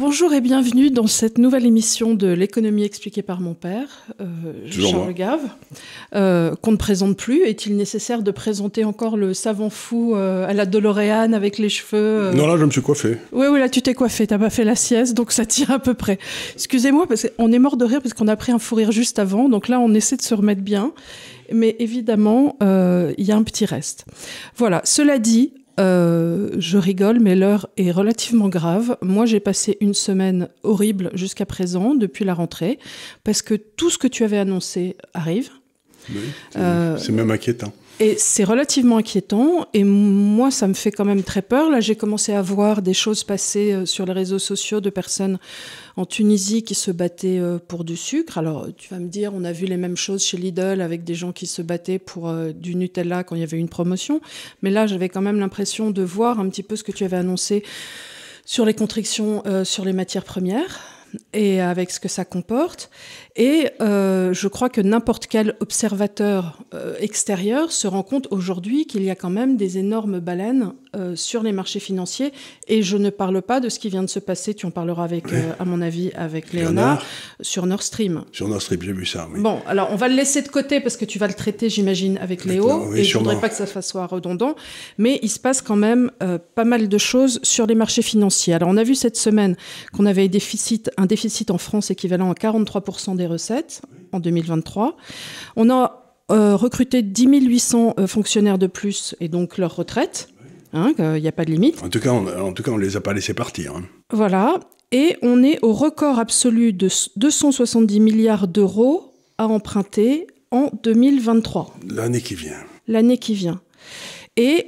Bonjour et bienvenue dans cette nouvelle émission de l'économie expliquée par mon père, euh, Charles Gave, euh, qu'on ne présente plus. Est-il nécessaire de présenter encore le savant fou euh, à la Doloréane avec les cheveux Non, là, je me suis coiffé. Oui, oui, là, tu t'es coiffé. T'as pas fait la sieste, donc ça tire à peu près. Excusez-moi, parce qu'on est mort de rire parce qu'on a pris un fou rire juste avant. Donc là, on essaie de se remettre bien. Mais évidemment, il y a un petit reste. Voilà. Cela dit, euh, je rigole, mais l'heure est relativement grave. Moi, j'ai passé une semaine horrible jusqu'à présent, depuis la rentrée, parce que tout ce que tu avais annoncé arrive. Oui, euh, c'est même inquiétant. Et c'est relativement inquiétant. Et moi, ça me fait quand même très peur. Là, j'ai commencé à voir des choses passer euh, sur les réseaux sociaux de personnes en Tunisie qui se battaient euh, pour du sucre. Alors, tu vas me dire, on a vu les mêmes choses chez Lidl avec des gens qui se battaient pour euh, du Nutella quand il y avait une promotion. Mais là, j'avais quand même l'impression de voir un petit peu ce que tu avais annoncé sur les contrictions sur les matières premières et avec ce que ça comporte. Et euh, je crois que n'importe quel observateur euh, extérieur se rend compte aujourd'hui qu'il y a quand même des énormes baleines euh, sur les marchés financiers. Et je ne parle pas de ce qui vient de se passer, tu en parleras avec, à mon avis, avec Léonard, sur Nord Stream. Sur Nord Stream, j'ai vu ça. Oui. Bon, alors on va le laisser de côté parce que tu vas le traiter, j'imagine, avec Léo. et je ne voudrais pas que ça soit redondant. Mais il se passe quand même pas mal de choses sur les marchés financiers. Alors on a vu cette semaine qu'on avait un déficit, un déficit en France équivalent à 43% des recettes en 2023. On a euh, recruté 10 800 euh, fonctionnaires de plus et donc leur retraite. Hein, il n'y a pas de limite. En tout cas, on, en tout cas, on les a pas laissés partir. Hein. Voilà. Et on est au record absolu de 270 milliards d'euros à emprunter en 2023. L'année qui vient. L'année qui vient. Et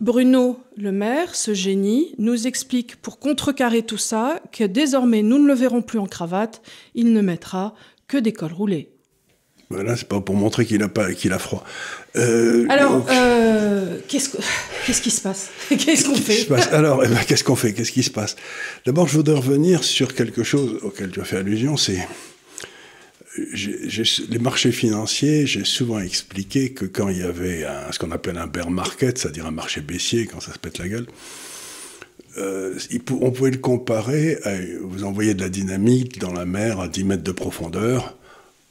Bruno Le Maire, ce génie, nous explique pour contrecarrer tout ça que désormais nous ne le verrons plus en cravate, il ne mettra que des cols roulés. Voilà, c'est pas pour montrer qu'il a pas qu'il a froid. Euh, Alors, euh, qu'est-ce, qui se passe? Qu'est-ce qu'on fait? Alors, eh ben, qu'est-ce qu'on fait? Qu'est-ce qui se passe? D'abord, je voudrais revenir sur quelque chose auquel tu as fait allusion, c'est les marchés financiers, j'ai souvent expliqué que quand il y avait ce qu'on appelle un bear market, c'est-à-dire un marché baissier, quand ça se pète la gueule, euh, on pouvait le comparer à, vous envoyez de la dynamite dans la mer à 10 mètres de profondeur,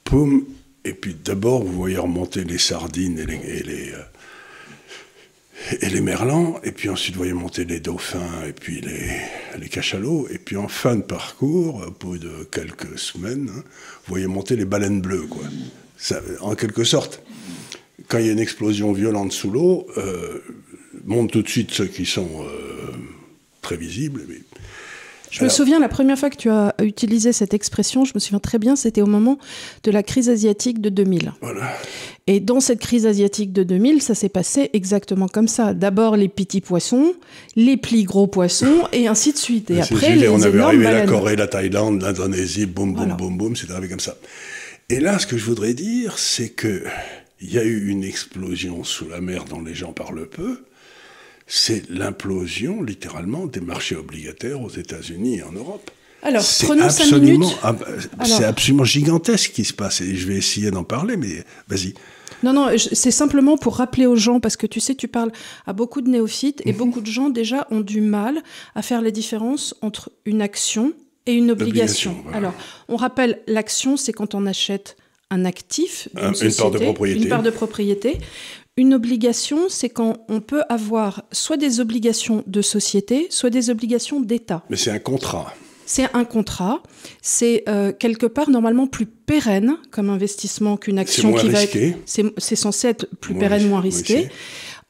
poum, et puis d'abord vous voyez remonter les sardines et les, euh, et les merlans, et puis ensuite vous voyez monter les dauphins et puis les, les cachalots, et puis en fin de parcours, au bout de quelques semaines, hein, vous voyez monter les baleines bleues, quoi. en quelque sorte, quand il y a une explosion violente sous l'eau, euh, montent tout de suite ceux qui sont euh, très visibles, mais je me souviens, la première fois que tu as utilisé cette expression, je me souviens très bien, c'était au moment de la crise asiatique de 2000. Voilà. Et dans cette crise asiatique de 2000, ça s'est passé exactement comme ça. D'abord les petits poissons, les plis gros poissons, et ainsi de suite. Et après, les on avait arrivé la Corée, la Thaïlande, l'Indonésie, boum, boum, boum, boum, c'est arrivé comme ça. Et là, ce que je voudrais dire, c'est que il y a eu une explosion sous la mer dont les gens parlent peu c'est l'implosion, littéralement, des marchés obligataires aux États-Unis et en Europe. Alors, prenons cinq minutes. C'est absolument gigantesque ce qui se passe. Et je vais essayer d'en parler, mais vas-y. Non, non, c'est simplement pour rappeler aux gens, parce que tu sais, tu parles à beaucoup de néophytes, et mhm. beaucoup de gens déjà ont du mal à faire la différence entre une action et une obligation. Alors, on rappelle, l'action, c'est quand on achète un actif, une, part de propriété. une part de propriété. Une obligation, c'est quand on peut avoir soit des obligations de société, soit des obligations d'État. Mais c'est un contrat. C'est un contrat. C'est euh, quelque part normalement plus pérenne comme investissement qu'une action qui va être. C'est censé être plus pérenne, moins risqué.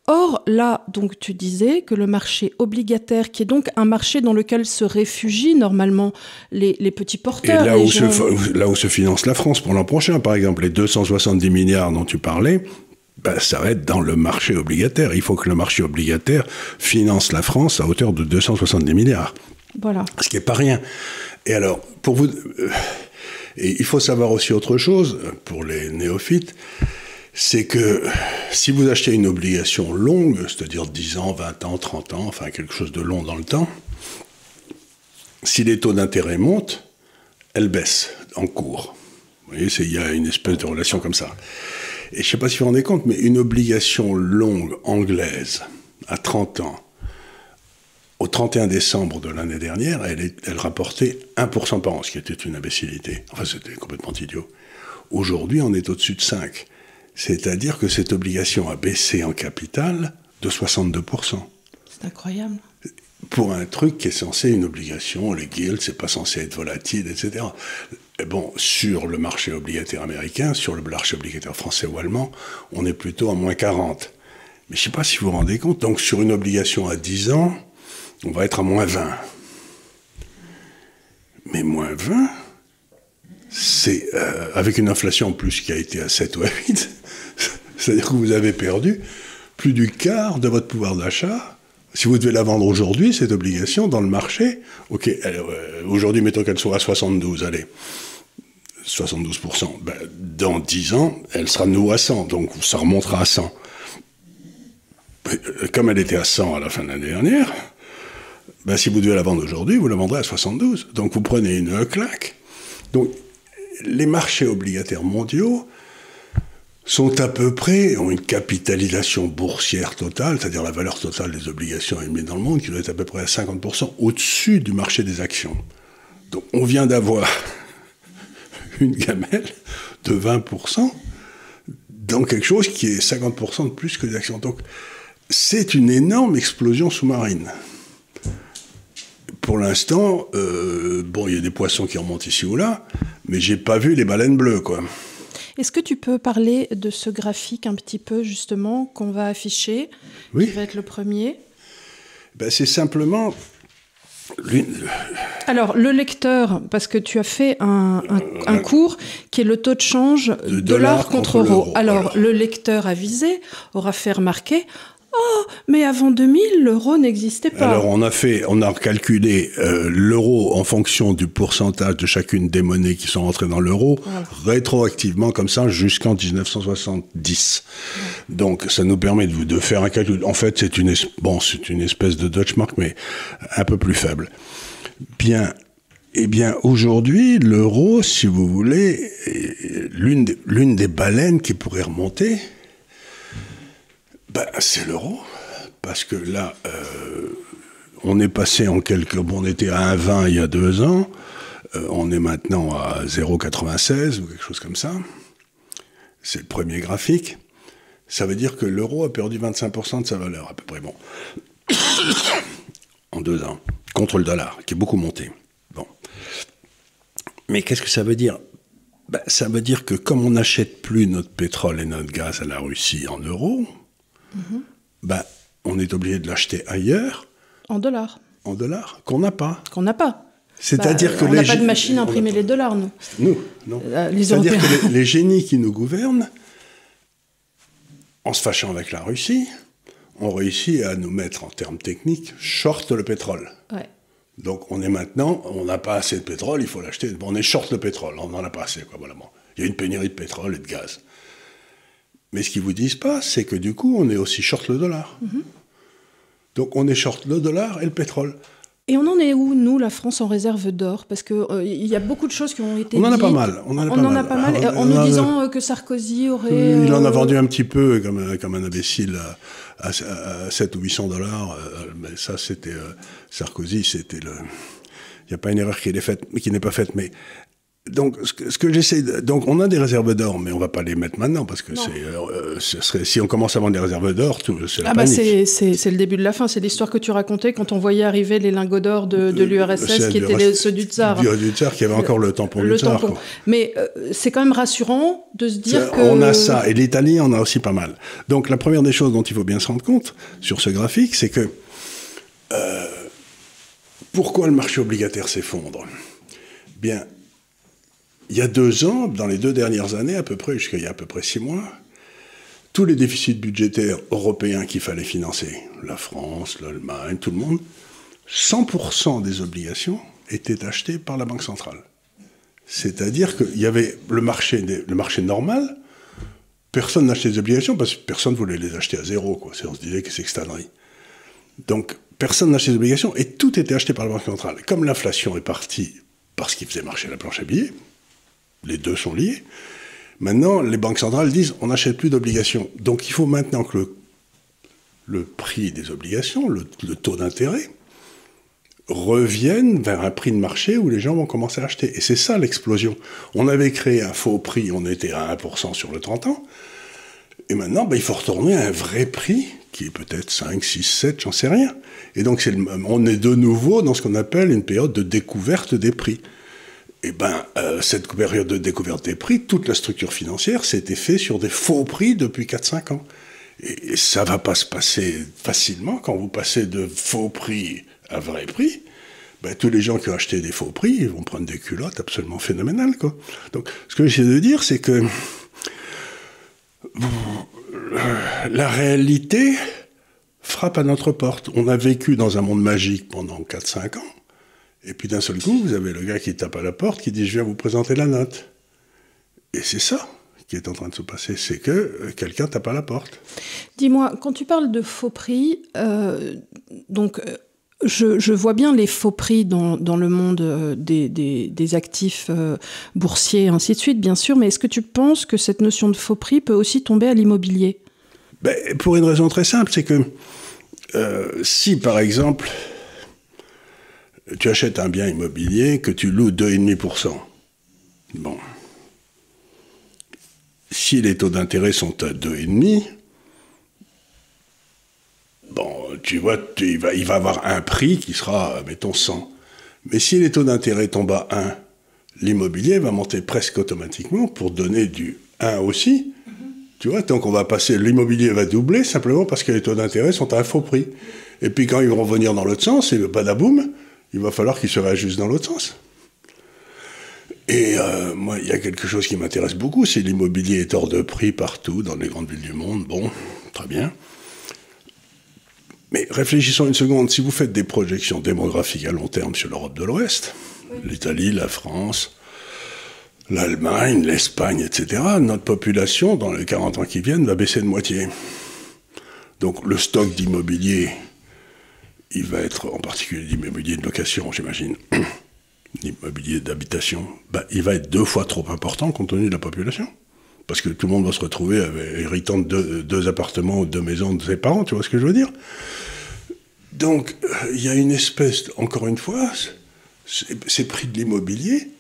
Or, là, donc, tu disais que le marché obligataire, qui est donc un marché dans lequel se réfugient normalement les, petits porteurs. Et là où, se, là où se finance la France pour l'an prochain, par exemple, les 270 milliards dont tu parlais, ben, ça va être dans le marché obligataire. Il faut que le marché obligataire finance la France à hauteur de 270 milliards. Voilà. Ce qui n'est pas rien. Et alors, pour vous. Euh, et il faut savoir aussi autre chose, pour les néophytes, c'est que si vous achetez une obligation longue, c'est-à-dire 10 ans, 20 ans, 30 ans, enfin quelque chose de long dans le temps, si les taux d'intérêt montent, elles baissent en cours. Vous voyez, il y a une espèce de relation comme ça. Et je ne sais pas si vous vous rendez compte, mais une obligation longue anglaise à 30 ans, au 31 décembre de l'année dernière, elle, elle rapportait 1% par an, ce qui était une imbécilité. Enfin, c'était complètement idiot. Aujourd'hui, on est au-dessus de 5. C'est-à-dire que cette obligation a baissé en capital de 62%. C'est incroyable. Pour un truc qui est censé une obligation, les guilds, c'est pas censé être volatile, etc. bon, sur le marché obligataire américain, sur le marché obligataire français ou allemand, on est plutôt à moins 40. Mais je sais pas si vous vous rendez compte, donc sur une obligation à 10 ans, on va être à moins 20. Mais moins 20, c'est euh, avec une inflation en plus qui a été à 7 ou à 8, c'est-à-dire que vous avez perdu plus du quart de votre pouvoir d'achat. Si vous devez la vendre aujourd'hui, cette obligation, dans le marché, ok, euh, aujourd'hui, mettons qu'elle soit à 72, allez, 72%, ben, dans 10 ans, elle sera de nouveau à 100, donc ça remontera à 100. Euh, comme elle était à 100 à la fin de l'année dernière, ben, si vous devez la vendre aujourd'hui, vous la vendrez à 72. Donc vous prenez une claque. Donc les marchés obligataires mondiaux sont à peu près, ont une capitalisation boursière totale, c'est-à-dire la valeur totale des obligations émises dans le monde, qui doit être à peu près à 50% au-dessus du marché des actions. Donc on vient d'avoir une gamelle de 20% dans quelque chose qui est 50% de plus que les actions. Donc c'est une énorme explosion sous-marine. Pour l'instant, euh, bon, il y a des poissons qui remontent ici ou là, mais j'ai pas vu les baleines bleues, quoi. Est-ce que tu peux parler de ce graphique un petit peu, justement, qu'on va afficher, oui. qui va être le premier? Ben, C'est simplement... Alors, le lecteur, parce que tu as fait un, un, cours qui est le taux de change de dollar, contre, euro. Alors, Alors, le lecteur avisé aura fait remarquer Oh, mais avant 2000, l'euro n'existait pas. Alors on a fait, on a calculé euh, l'euro en fonction du pourcentage de chacune des monnaies qui sont rentrées dans l'euro, rétroactivement comme ça jusqu'en 1970. Donc ça nous permet de, de, faire un calcul. En fait, c'est une, bon, c'est une espèce de Dutch mark, mais un peu plus faible. Bien, eh bien, aujourd'hui, l'euro, si vous voulez, l'une des, l'une des baleines qui pourrait remonter, ben, C'est l'euro. Parce que là, euh, on est passé en quelques... Bon, on était à 1,20 il y a deux ans. Euh, on est maintenant à 0,96 ou quelque chose comme ça. C'est le premier graphique. Ça veut dire que l'euro a perdu 25% de sa valeur, à peu près. Bon. en deux ans. Contre le dollar, qui est beaucoup monté. Bon. Mais qu'est-ce que ça veut dire? Ben, Ça veut dire que comme on n'achète plus notre pétrole et notre gaz à la Russie en euros, ben, on est obligé de l'acheter ailleurs. En dollars. En dollars, qu'on n'a pas. Qu'on n'a pas. C'est-à-dire bah, que on n'a pas de machine à imprimer les dollars, nous. Nous, non. Euh, C'est-à-dire que les, les, génies qui nous gouvernent, en se fâchant avec la Russie, ont réussi à nous mettre, en termes techniques, short le pétrole. Ouais. Donc on est maintenant, on n'a pas assez de pétrole, il faut l'acheter. Bon, on est short le pétrole, on n'en a pas assez. Quoi, voilà, bon. Il y a une pénurie de pétrole et de gaz. Mais ce qu'ils vous disent pas, c'est que du coup, on est aussi short le dollar. Mm -hmm. Donc on est short le dollar et le pétrole. Et on en est où, nous, la France, en réserve d'or? Parce qu'il euh, y a beaucoup de choses qui ont été On en dites. a pas mal. On en a on pas en mal. a pas mal. Alors, en nous disant euh, que Sarkozy aurait... Il en a euh, vendu un petit peu, comme, comme un imbécile, à, à, à 7 ou 800 dollars. Mais ça, c'était... Sarkozy, c'était le... Il n'y a pas une erreur qui n'est faite, qui n'est pas faite, mais donc, ce que, que j'essaie, donc, on a des réserves d'or, mais on va pas les mettre maintenant parce que c'est, euh, ce serait, si on commence à vendre des réserves d'or, c'est la ah bah c'est, c'est, le début de la fin. C'est l'histoire que tu racontais quand on voyait arriver les lingots d'or de, de l'URSS, qui étaient les, ceux du tsar. Du, du tsar, qui avait encore le tampon le du tsar. Tampon. Mais euh, c'est quand même rassurant de se dire que. On a ça, et l'Italie en a aussi pas mal. Donc, la première des choses dont il faut bien se rendre compte sur ce graphique, c'est que euh, pourquoi le marché obligataire s'effondre? Bien, il y a deux ans, dans les deux dernières années à peu près, jusqu'à il y a à peu près six mois, tous les déficits budgétaires européens qu'il fallait financer, la France, l'Allemagne, tout le monde, 100% des obligations étaient achetées par la Banque centrale. C'est-à-dire qu'il y avait le marché, normal, personne n'achetait des obligations parce que personne ne voulait les acheter à zéro. Quoi. On se disait que c'est extranerie. Donc personne n'achetait des obligations et tout était acheté par la Banque centrale. Comme l'inflation est partie parce qu'il faisait marcher la planche à billets, les deux sont liés. Maintenant, les banques centrales disent on n'achète plus d'obligations. Donc il faut maintenant que le, prix des obligations, le, taux d'intérêt, reviennent vers un prix de marché où les gens vont commencer à acheter. Et c'est ça l'explosion. On avait créé un faux prix, on était à 1% sur le 30 ans. Et maintenant, ben, il faut retourner à un vrai prix qui est peut-être 5, 6, 7, j'en sais rien. Et donc, on est de nouveau dans ce qu'on appelle une période de découverte des prix. Et ben, euh, cette période de découverte des prix, toute la structure financière s'était faite sur des faux prix depuis 4-5 ans. Et, ça va pas se passer facilement quand vous passez de faux prix à vrai prix. Ben, tous les gens qui ont acheté des faux prix, ils vont prendre des culottes absolument phénoménales. Quoi. Donc, ce que j'essaie de dire, c'est que la réalité frappe à notre porte. On a vécu dans un monde magique pendant 4-5 ans. Et puis d'un seul coup, vous avez le gars qui tape à la porte, qui dit Je viens vous présenter la note. Et c'est ça qui est en train de se passer, c'est que euh, quelqu'un tape à la porte. Dis-moi, quand tu parles de faux prix, euh, donc euh, je, vois bien les faux prix dans, le monde des, actifs boursiers et ainsi de suite, bien sûr, mais est-ce que tu penses que cette notion de faux prix peut aussi tomber à l'immobilier? Ben, Pour une raison très simple, c'est que si par exemple tu achètes un bien immobilier que tu loues 2,5%. Bon. Si les taux d'intérêt sont à 2,5%, bon, tu vois, il, va, avoir un prix qui sera, mettons, 100. Mais si les taux d'intérêt tombent à 1, l'immobilier va monter presque automatiquement pour donner du 1 aussi. Tu vois, donc on va passer, l'immobilier va doubler simplement parce que les taux d'intérêt sont à un faux prix. Et puis quand ils vont revenir dans l'autre sens, et badaboum, il va falloir qu'il se réajuste dans l'autre sens. Et euh, moi, il y a quelque chose qui m'intéresse beaucoup, c'est l'immobilier est hors de prix partout, dans les grandes villes du monde. Bon, très bien. Mais réfléchissons une seconde, si vous faites des projections démographiques à long terme sur l'Europe de l'Ouest, l'Italie, la France, l'Allemagne, l'Espagne, etc., notre population, dans les 40 ans qui viennent, va baisser de moitié. Donc le stock d'immobilier il va être, en particulier l'immobilier de location, j'imagine, l'immobilier d'habitation, bah, il va être deux fois trop important compte tenu de la population. Parce que tout le monde va se retrouver avec, héritant de deux, appartements ou deux maisons de ses parents, tu vois ce que je veux dire Donc, euh, il y a une espèce, encore une fois, ces prix de l'immobilier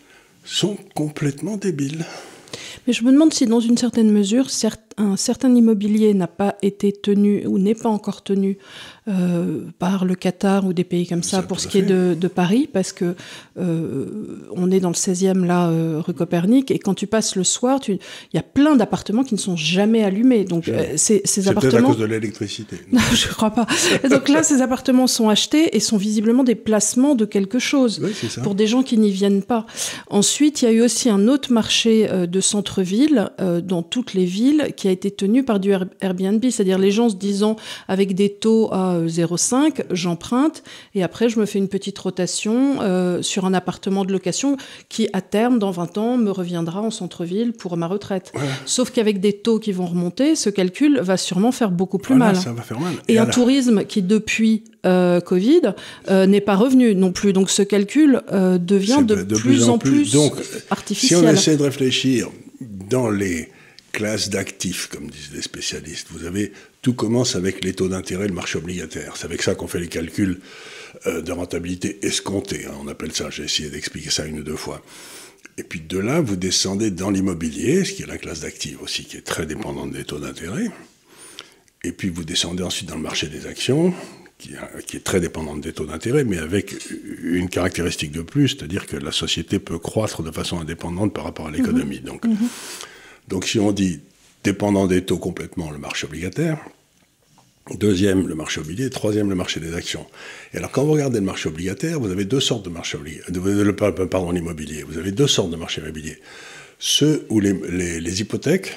sont complètement débiles. Mais je me demande si, dans une certaine mesure, un certain immobilier n'a pas été tenu ou n'est pas encore tenu euh, par le Qatar ou des pays comme ça, pour ce qui est de, Paris, parce que euh, on est dans le 16e là, euh, rue Copernic, et quand tu passes le soir, il y a plein d'appartements qui ne sont jamais allumés. Donc ces, ces appartements. C'est à cause de l'électricité. Non, je crois pas. donc là, ces appartements sont achetés et sont visiblement des placements de quelque chose pour des gens qui n'y viennent pas. Ensuite, il y a eu aussi un autre marché de centre-ville dans toutes les villes qui a été tenu par du Airbnb, c'est-à-dire les gens se disant avec des taux à 0,5, j'emprunte et après je me fais une petite rotation euh, sur un appartement de location qui à terme, dans 20 ans, me reviendra en centre-ville pour ma retraite. Sauf qu'avec des taux qui vont remonter, ce calcul va sûrement faire beaucoup plus mal. Ça va faire mal. Et, un tourisme qui depuis euh, Covid euh, n'est pas revenu non plus. Donc ce calcul devient de, plus, en plus, Donc, artificiel. Si on essaie de réfléchir dans les classes d'actifs, comme disent les spécialistes, vous avez tout commence avec les taux d'intérêt, le marché obligataire. C'est avec ça qu'on fait les calculs euh, de rentabilité escomptée. Hein. on appelle ça, j'ai essayé d'expliquer ça une ou deux fois. Et puis de là, vous descendez dans l'immobilier, ce qui est la classe d'actifs aussi, qui est très dépendante des taux d'intérêt. Et puis vous descendez ensuite dans le marché des actions, qui, est très dépendante des taux d'intérêt, mais avec une caractéristique de plus, c'est-à-dire que la société peut croître de façon indépendante par rapport à l'économie. Mmh. Donc, mmh. Donc si on dit dépendant des taux complètement le marché obligataire, Deuxième, le marché obligé. Troisième, le marché des actions. Et alors, quand vous regardez le marché obligataire, vous avez deux sortes de marchés obligataires. Pardon, l'immobilier. Vous avez deux sortes de marchés immobiliers. Ceux où les, hypothèques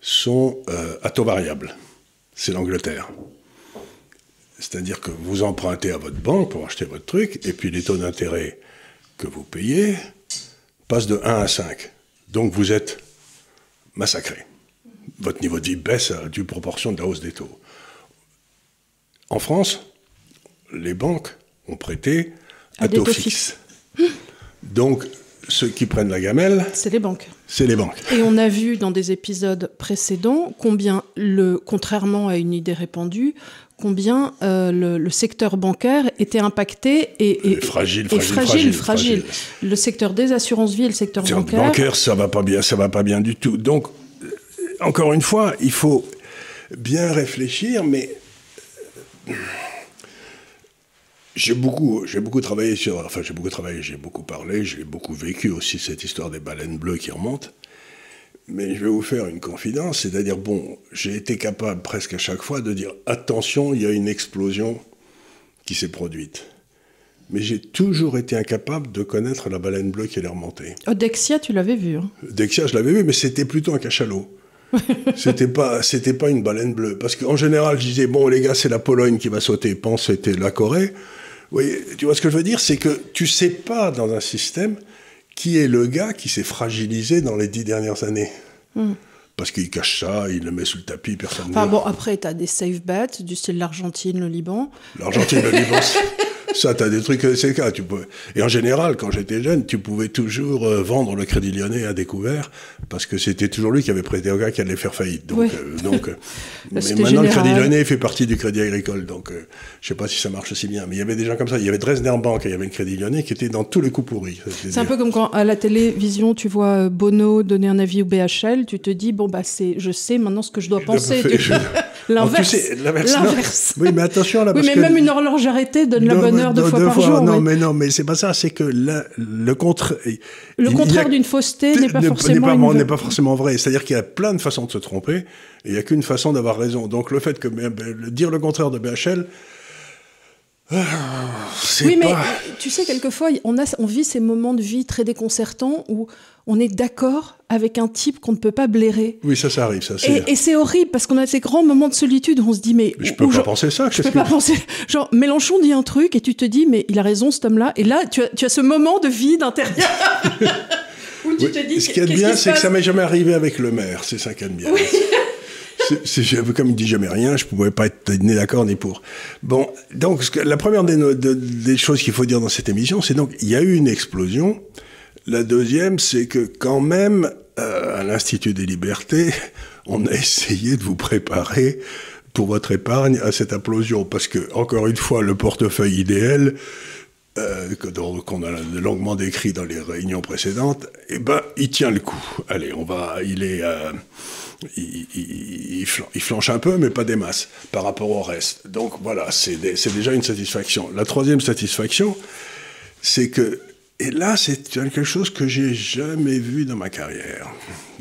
sont euh, à taux variable. C'est l'Angleterre. C'est-à-dire que vous empruntez à votre banque pour acheter votre truc, et puis les taux d'intérêt que vous payez passent de 1 à 5. Donc vous êtes massacré. Votre niveau de vie baisse à due proportion de la hausse des taux. En France, les banques ont prêté à, taux, fixe. Donc, ceux qui prennent la gamelle, C'est les banques. c'est les banques. Et on a vu dans des épisodes précédents combien, le, contrairement à une idée répandue, combien euh, le, le secteur bancaire était impacté et, et- Et fragile, et fragile, fragile, fragile, fragile. Le secteur des assurances-vie et le secteur le bancaire. bancaire, ça va pas bien, ça va pas bien du tout. Donc, euh, encore une fois, il faut bien réfléchir, mais euh, j'ai beaucoup, j'ai beaucoup travaillé sur, enfin j'ai beaucoup travaillé, j'ai beaucoup parlé, j'ai beaucoup vécu aussi cette histoire des baleines bleues qui remontent. Mais je vais vous faire une confidence, c'est-à-dire bon, j'ai été capable presque à chaque fois de dire attention, il y a une explosion qui s'est produite. Mais j'ai toujours été incapable de connaître la baleine bleue qui allait remonter. Oh, Dexia, tu l'avais vu. hein. Dexia, je l'avais vu, mais c'était plutôt un cachalot. c'était pas, c'était pas une baleine bleue. Parce qu'en général, je disais, bon, les gars, c'est la Pologne qui va sauter. Pense, c'était la Corée. Vous voyez, tu vois ce que je veux dire? C'est que tu sais pas dans un système qui est le gars qui s'est fragilisé dans les dix dernières années. Parce qu'il cache ça, il le met sous le tapis, personne ne Enfin bon, après, tu as des safe bets du style l'Argentine, le Liban. L'Argentine, le Liban, ça, t'as des trucs, c'est le cas. Tu peux... Et en général, quand j'étais jeune, tu pouvais toujours euh, vendre le Crédit Lyonnais à découvert, parce que c'était toujours lui qui avait prêté au gars qui allait faire faillite. Donc, euh, donc, euh, mais c'était maintenant, le. Crédit Lyonnais fait partie du Crédit Agricole. Donc, euh, je sais pas si ça marche aussi bien. Mais il y avait des gens comme ça. Il y avait Dresdner Bank et il y avait le Crédit Lyonnais qui étaient dans tous les coups pourris. C'est un peu comme quand à la télévision, tu vois Bono donner un avis au BHL, tu te dis, bon, bah, c'est, je sais maintenant ce que je dois penser. Je- L'inverse. tu sais, l'inverse. Oui, mais attention là, Oui, parce mais que- même une horloge arrêtée donne la bonne mais heure deux, deux- fois deux par jour. Non, oui. mais non, mais c'est pas ça. C'est que la- le contre. Le contraire d'une fausseté n'est pas forcément. pas- une- n'est pas forcément vrai. C'est-à-dire qu'il y a plein de façons de se tromper et il n'y a qu'une façon d'avoir raison. Donc le fait que ben, ben, le- dire le contraire de BHL, c'est Oui, mais pas. tu sais, quelquefois, on, a, on vit ces moments de vie très déconcertants où on est d'accord avec un type qu'on ne peut pas blairer. Oui, ça, ça arrive. Ça. Et, et c'est horrible parce qu'on a ces grands moments de solitude où on se dit, mais. Mais je peux pas genre- penser ça. Je peux pas penser. Genre, Mélenchon dit un truc et tu te dis, mais il a raison, cet homme-là. Et là, tu as, tu as ce moment de vide intérieur où tu Oui, te dis, ce qui est bien, c'est que ça m'est jamais arrivé avec le maire. C'est ça qui est bien. C'est- c'est- j'avais- comme il dit jamais rien, je ne pouvais pas être ni d'accord ni pour. Bon, donc la première des, des choses qu'il faut dire dans cette émission, c'est donc il y a eu une explosion. La deuxième, c'est que quand même, euh, à l'Institut des libertés, on a essayé de vous préparer pour votre épargne à cette implosion, parce que encore une fois, le portefeuille idéal, euh, qu'on a longuement décrit dans les réunions précédentes, eh ben, il tient le coup. Allez, on va, il est, euh, il, il- il flan- il flanche un peu, mais pas des masses par rapport au reste. Donc voilà, c'est déjà une satisfaction. La troisième satisfaction, c'est que, et là, c'est quelque chose que j'ai jamais vu dans ma carrière.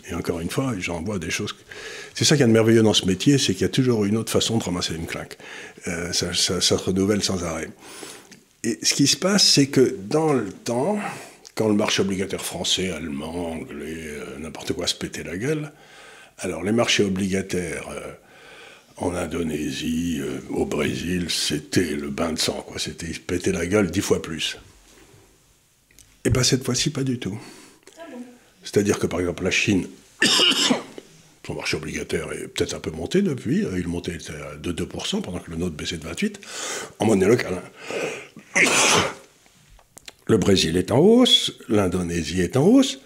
Et encore une fois, j'en vois des choses. C'est ça qui est de merveilleux dans ce métier, c'est qu'il y a toujours une autre façon de ramasser une claque. Euh, ça, ça- ça se renouvelle sans arrêt. Et ce qui se passe, c'est que dans le temps, quand le marché obligataire français, allemand, anglais, euh, n'importe quoi se pétait la gueule, alors les marchés obligataires euh, en Indonésie, au Brésil, c'était le bain de sang, quoi. C'était ils se pétaient la gueule dix fois plus. Et bien cette fois-ci, pas du tout. C'est-à-dire que par exemple la Chine, son marché obligataire est peut-être un peu monté depuis. euh, Il montait de 2% pendant que le nôtre baissait de 28% en monnaie locale. hein. Le Brésil est en hausse, l'Indonésie est en hausse.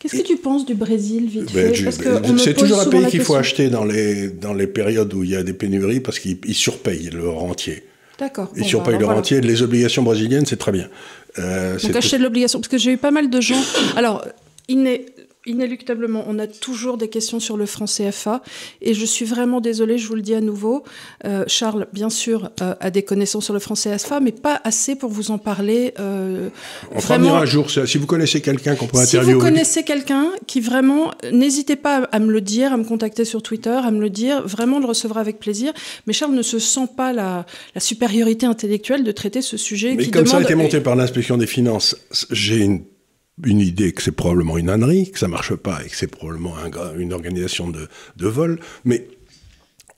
Qu'est-ce que tu penses du Brésil, vite Ben, ben, c'est toujours un pays qu'il faut acheter dans les, dans les périodes où il y a des pénuries parce qu'ils ils surpayent le rentier. D'accord. Ils bon, surpayent bah, le voilà. rentier. Les obligations brésiliennes, c'est très bien. Euh, Donc acheter de l'obligation, parce que j'ai eu pas mal de gens. Alors, iné- inéluctablement, on a toujours des questions sur le franc CFA, et je suis vraiment désolée, je vous le dis à nouveau. Euh, Charles, bien sûr, euh, a des connaissances sur le franc CFA, mais pas assez pour vous en parler. euh, on fera venir un jour. ça. Si vous connaissez quelqu'un qu'on peut si interviewer. vous connaissez quelqu'un qui vraiment, n'hésitez pas à me le dire, à me contacter sur Twitter, à me le dire. Vraiment, on le recevra avec plaisir. Mais Charles ne se sent pas la, la supériorité intellectuelle de traiter ce sujet Mais qui comme ça a été monté par l'inspection des finances, j'ai une, une idée que c'est probablement une ânerie, que ça marche pas et que c'est probablement une organisation de, de vol. Mais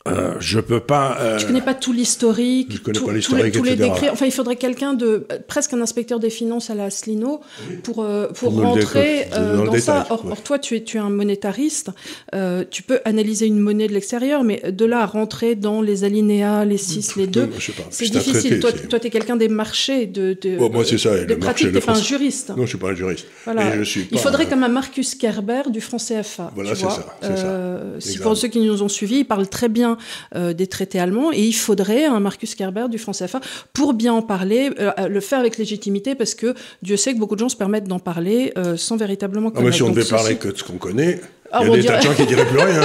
euh, je peux pas. Euh, je connais pas tout l'historique. Je connais pas l'historique, tous les décrets. Enfin, il faudrait quelqu'un de presque un inspecteur des finances à la Slino pour euh, pour, rentrer dans, dans ça. Or, toi, tu es tu es un monétariste. tu peux analyser une monnaie de l'extérieur, mais de là à rentrer dans les alinéas, les 6, les 2, c'est difficile. toi, toi, tu es quelqu'un des marchés de. de moi, c'est ça. Des pratiques. Tu pas un juriste. Non, je suis pas un juriste. Voilà. je suis il faudrait comme un Marcus Kerber du franc CFA. Voilà, c'est ça. Si pour ceux qui nous ont suivis, il parle très bien euh, des traités allemands et il faudrait un Marcus Kerber du franc CFA pour bien en parler, euh, le faire avec légitimité parce que Dieu sait que beaucoup de gens se permettent d'en parler euh, sans véritablement connaître. Ah, mais si on devait parler que de ce qu'on connaît, ah, il y a des tas de gens qui diraient plus rien.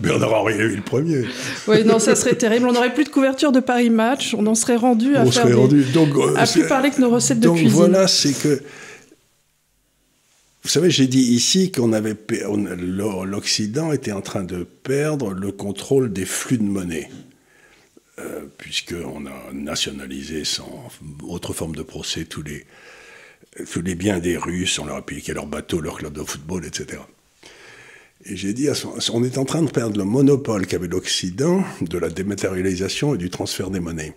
Bernard Henry est le premier. Oui, non, ça serait terrible. On n'aurait plus de couverture de Paris Match. On en serait rendu à on faire serait rendu. Donc, à plus parler que nos recettes de cuisine. Donc voilà, c'est que vous savez, j'ai dit ici qu'on avait l'Occident était en train de perdre le contrôle des flux de monnaie, euh, puisqu'on a nationalisé sans autre forme de procès tous les, tous les biens des Russes, on leur a piqué leurs bateaux, leurs clubs de football, etc. Et j'ai dit, on est en train de perdre le monopole qu'avait l'Occident de la dématérialisation et du transfert des monnaies.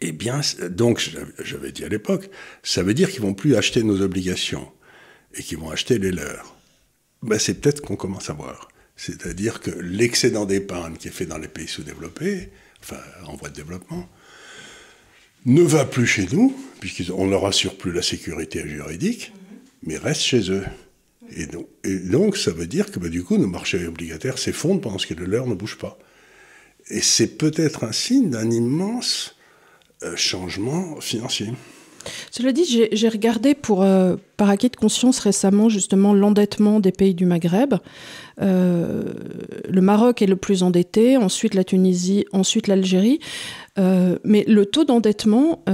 Eh bien, donc, j'avais dit à l'époque, ça veut dire qu'ils vont plus acheter nos obligations et qui vont acheter les leurs, ben c'est peut-être qu'on commence à voir. C'est-à-dire que l'excédent d'épargne qui est fait dans les pays sous-développés, enfin en voie de développement, ne va plus chez nous, puisqu'on leur assure plus la sécurité juridique, mais reste chez eux. Et donc, et donc ça veut dire que ben, du coup, nos marchés obligataires s'effondrent pendant que le leur ne bouge pas. Et c'est peut-être un signe d'un immense euh, changement financier. Cela dit, j'ai regardé pour, euh, par acquis de conscience récemment justement l'endettement des pays du Maghreb. Euh, le Maroc est le plus endetté, ensuite la Tunisie, ensuite l'Algérie. Euh, mais le taux d'endettement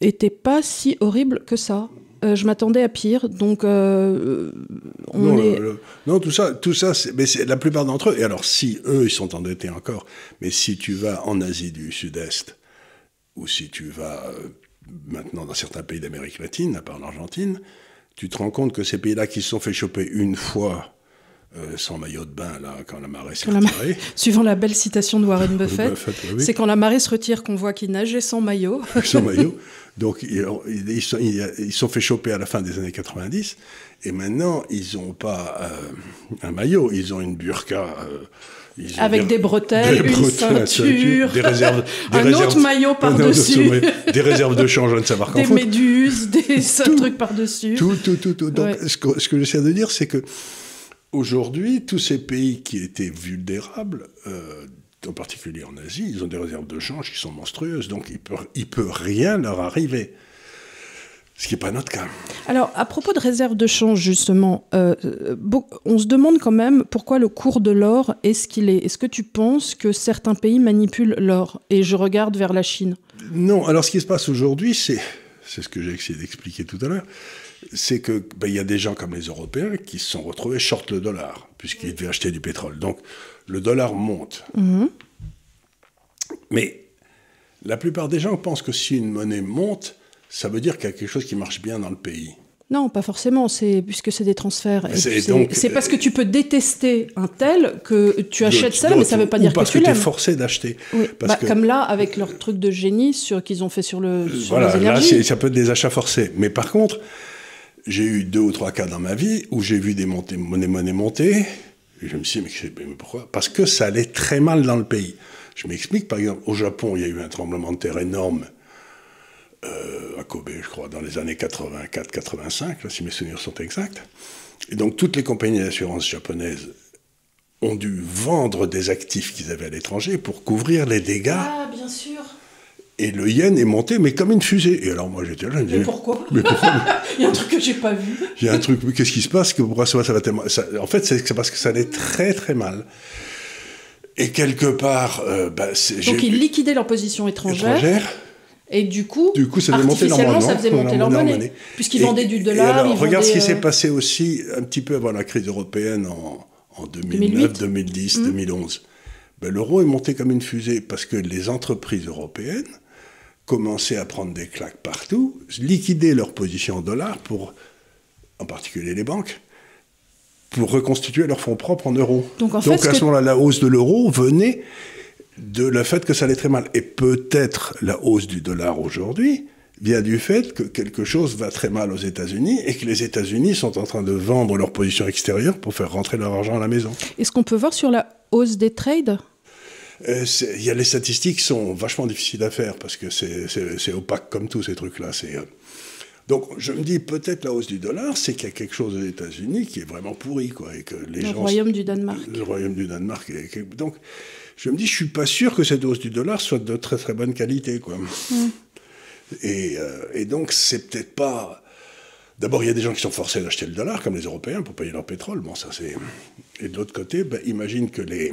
n'était pas si horrible que ça. je m'attendais à pire, donc on non, est... non, tout ça, tout ça, mais c'est la plupart d'entre eux. Et alors, si eux, ils sont endettés encore, mais si tu vas en Asie du Sud-Est ou si tu vas maintenant dans certains pays d'Amérique latine, à part l'Argentine, tu te rends compte que ces pays-là qui se sont fait choper une fois euh, sans maillot de bain, là, quand la marée s'est retirée. Suivant la belle citation de Warren Buffett, c'est quand la marée se retire qu'on voit qu'il nageait sans maillot. sans maillot. Donc, ils, ils, sont, ils, sont, fait choper à la fin des années 90, et maintenant, ils n'ont pas euh, un maillot, ils ont une burqa. Euh, avec des, bretelles, une ceinture, des réserves, un autre maillot par-dessus. des réserves de change, à ne savoir qu'en Des méduses, des trucs par-dessus. Tout, tout, tout. tout. Donc, ce que, ce que j'essaie de dire, c'est que aujourd'hui, tous ces pays qui étaient vulnérables, euh, en particulier en Asie, ils ont des réserves de change qui sont monstrueuses. Donc, il ne peut, il peut rien leur arriver. Ce qui n'est pas notre cas. Alors, à propos de réserve de change, justement, euh, on se demande quand même pourquoi le cours de l'or est ce qu'il est. Est-ce que tu penses que certains pays manipulent l'or? Et je regarde vers la Chine. Non, alors ce qui se passe aujourd'hui, c'est, c'est ce que j'ai essayé d'expliquer tout à l'heure, c'est qu'il ben, y a des gens comme les Européens qui se sont retrouvés short le dollar, puisqu'ils devaient acheter du pétrole. Donc, le dollar monte. Mhm. Mais la plupart des gens pensent que si une monnaie monte, ça veut dire qu'il y a quelque chose qui marche bien dans le pays. Non, pas forcément, c'est puisque c'est des transferts. C'est parce que tu peux détester un tel que tu achètes ça, mais ça ne veut pas dire que, tu l'aimes. Parce que tu es forcé d'acheter. Bah, comme là, avec leur truc de génie sur qu'ils ont fait sur le sur voilà, Là, ça peut être des achats forcés. Mais par contre, j'ai eu deux ou trois cas dans ma vie où j'ai vu des montées, monnaies, monnaies monter. Et je me suis dit, mais, mais pourquoi? Parce que ça allait très mal dans le pays. Je m'explique, par exemple, au Japon, il y a eu un tremblement de terre énorme euh, à Kobe, je crois, dans les années 84-85, si mes souvenirs sont exacts. Et donc toutes les compagnies d'assurance japonaises ont dû vendre des actifs qu'ils avaient à l'étranger pour couvrir les dégâts. Ah, bien sûr. Et le yen est monté, mais comme une fusée. Et alors moi j'étais là, je mais, pourquoi mais pourquoi Il y a un truc que j'ai pas vu. Il y a un truc, mais qu'est-ce qui se passe? Que pourquoi ça, va tellement En fait, c'est parce que ça allait très très mal. Et quelque part, euh, bah, donc ils liquidaient leur position étrangère. étrangère et du coup, du coup ça ça faisait monter leur monnaie. Puisqu'ils vendaient du dollar. alors, regarde ce qui s'est euh, passé aussi un petit peu avant la crise européenne en, en 2009, 2010, 2011. L'euro est monté comme une fusée parce que les entreprises européennes commençaient à prendre des claques partout, liquider leur position en dollars pour, en particulier les banques, pour reconstituer leurs fonds propres en euros. Donc, en Donc fait, à ce ce moment-là, la hausse de l'euro venait de le fait que ça allait très mal. Et peut-être la hausse du dollar aujourd'hui vient du fait que quelque chose va très mal aux États-Unis et que les États-Unis sont en train de vendre leur position extérieure pour faire rentrer leur argent à la maison. Est-ce qu'on peut voir sur la hausse des trades? Euh, y a les statistiques sont vachement difficiles à faire parce que c'est- opaque comme tout ces trucs-là. Euh, donc je me dis peut-être la hausse du dollar, c'est qu'il y a quelque chose aux États-Unis qui est vraiment pourri quoi et que les Le gens royaume du Danemark. le royaume du Danemark. que- donc, je me dis, je suis pas sûr que cette hausse du dollar soit de très très bonne qualité, quoi. Et, euh, et donc, c'est peut-être pas. D'abord, il y a des gens qui sont forcés d'acheter le dollar, comme les Européens, pour payer leur pétrole. Bon, ça c'est. Et de l'autre côté, ben, imagine que les.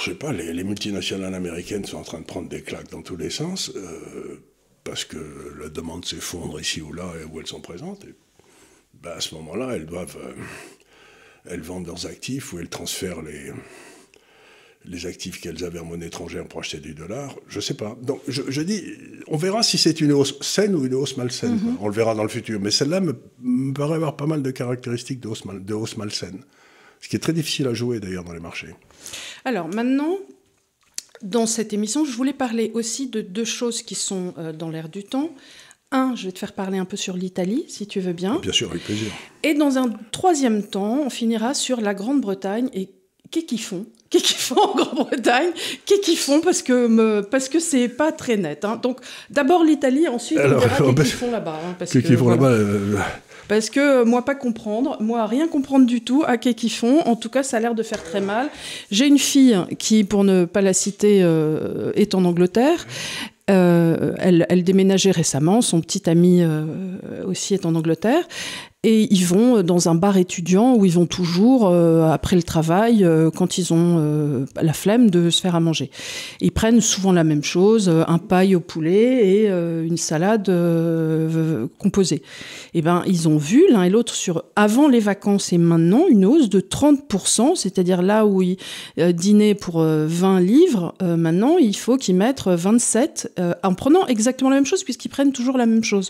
Je sais pas, les, les multinationales américaines sont en train de prendre des claques dans tous les sens, euh, parce que la demande s'effondre ici ou là, et où elles sont présentes. Et, ben, à ce moment-là, elles doivent. euh, elles vendent leurs actifs ou elles transfèrent les, les actifs qu'elles avaient en monnaie étrangère pour acheter du dollar. Je sais pas. Donc, je, je dis, on verra si c'est une hausse saine ou une hausse malsaine. quoi. On le verra dans le futur. Mais celle-là me, me paraît avoir pas mal de caractéristiques de hausse, mal- de hausse malsaine. Ce qui est très difficile à jouer d'ailleurs dans les marchés. Alors maintenant, dans cette émission, je voulais parler aussi de deux choses qui sont euh, dans l'air du temps. Un, je vais te faire parler un peu sur l'Italie, si tu veux bien. Bien sûr, avec plaisir. Et dans un troisième temps, on finira sur la Grande-Bretagne et qu'est-ce qu'ils font? Qu'est-ce qu'ils font en Grande-Bretagne? Qu'est-ce qu'ils font? Parce que me, parce que c'est pas très net. hein. Donc d'abord l'Italie, ensuite Alors, on verra on qu'est-ce qu'ils font là-bas. hein, parce Ceux que, qui font voilà. là-bas, euh, Parce que euh, moi, pas comprendre, moi, rien comprendre du tout à qu'est qu'ils font. En tout cas, ça a l'air de faire très mal. J'ai une fille qui, pour ne pas la citer, euh, est en Angleterre. Euh, elle, déménageait récemment, son petit ami euh, aussi est en Angleterre. Et ils vont dans un bar étudiant où ils vont toujours, euh, après le travail, euh, quand ils ont euh, la flemme de se faire à manger. Ils prennent souvent la même chose, euh, un paille au poulet et euh, une salade euh, composée. Et ben, ils ont vu l'un et l'autre sur avant les vacances et maintenant une hausse de 30%, c'est-à-dire là où ils euh, dînaient pour euh, 20 livres, euh, maintenant il faut qu'ils mettent 27 euh, en prenant exactement la même chose puisqu'ils prennent toujours la même chose.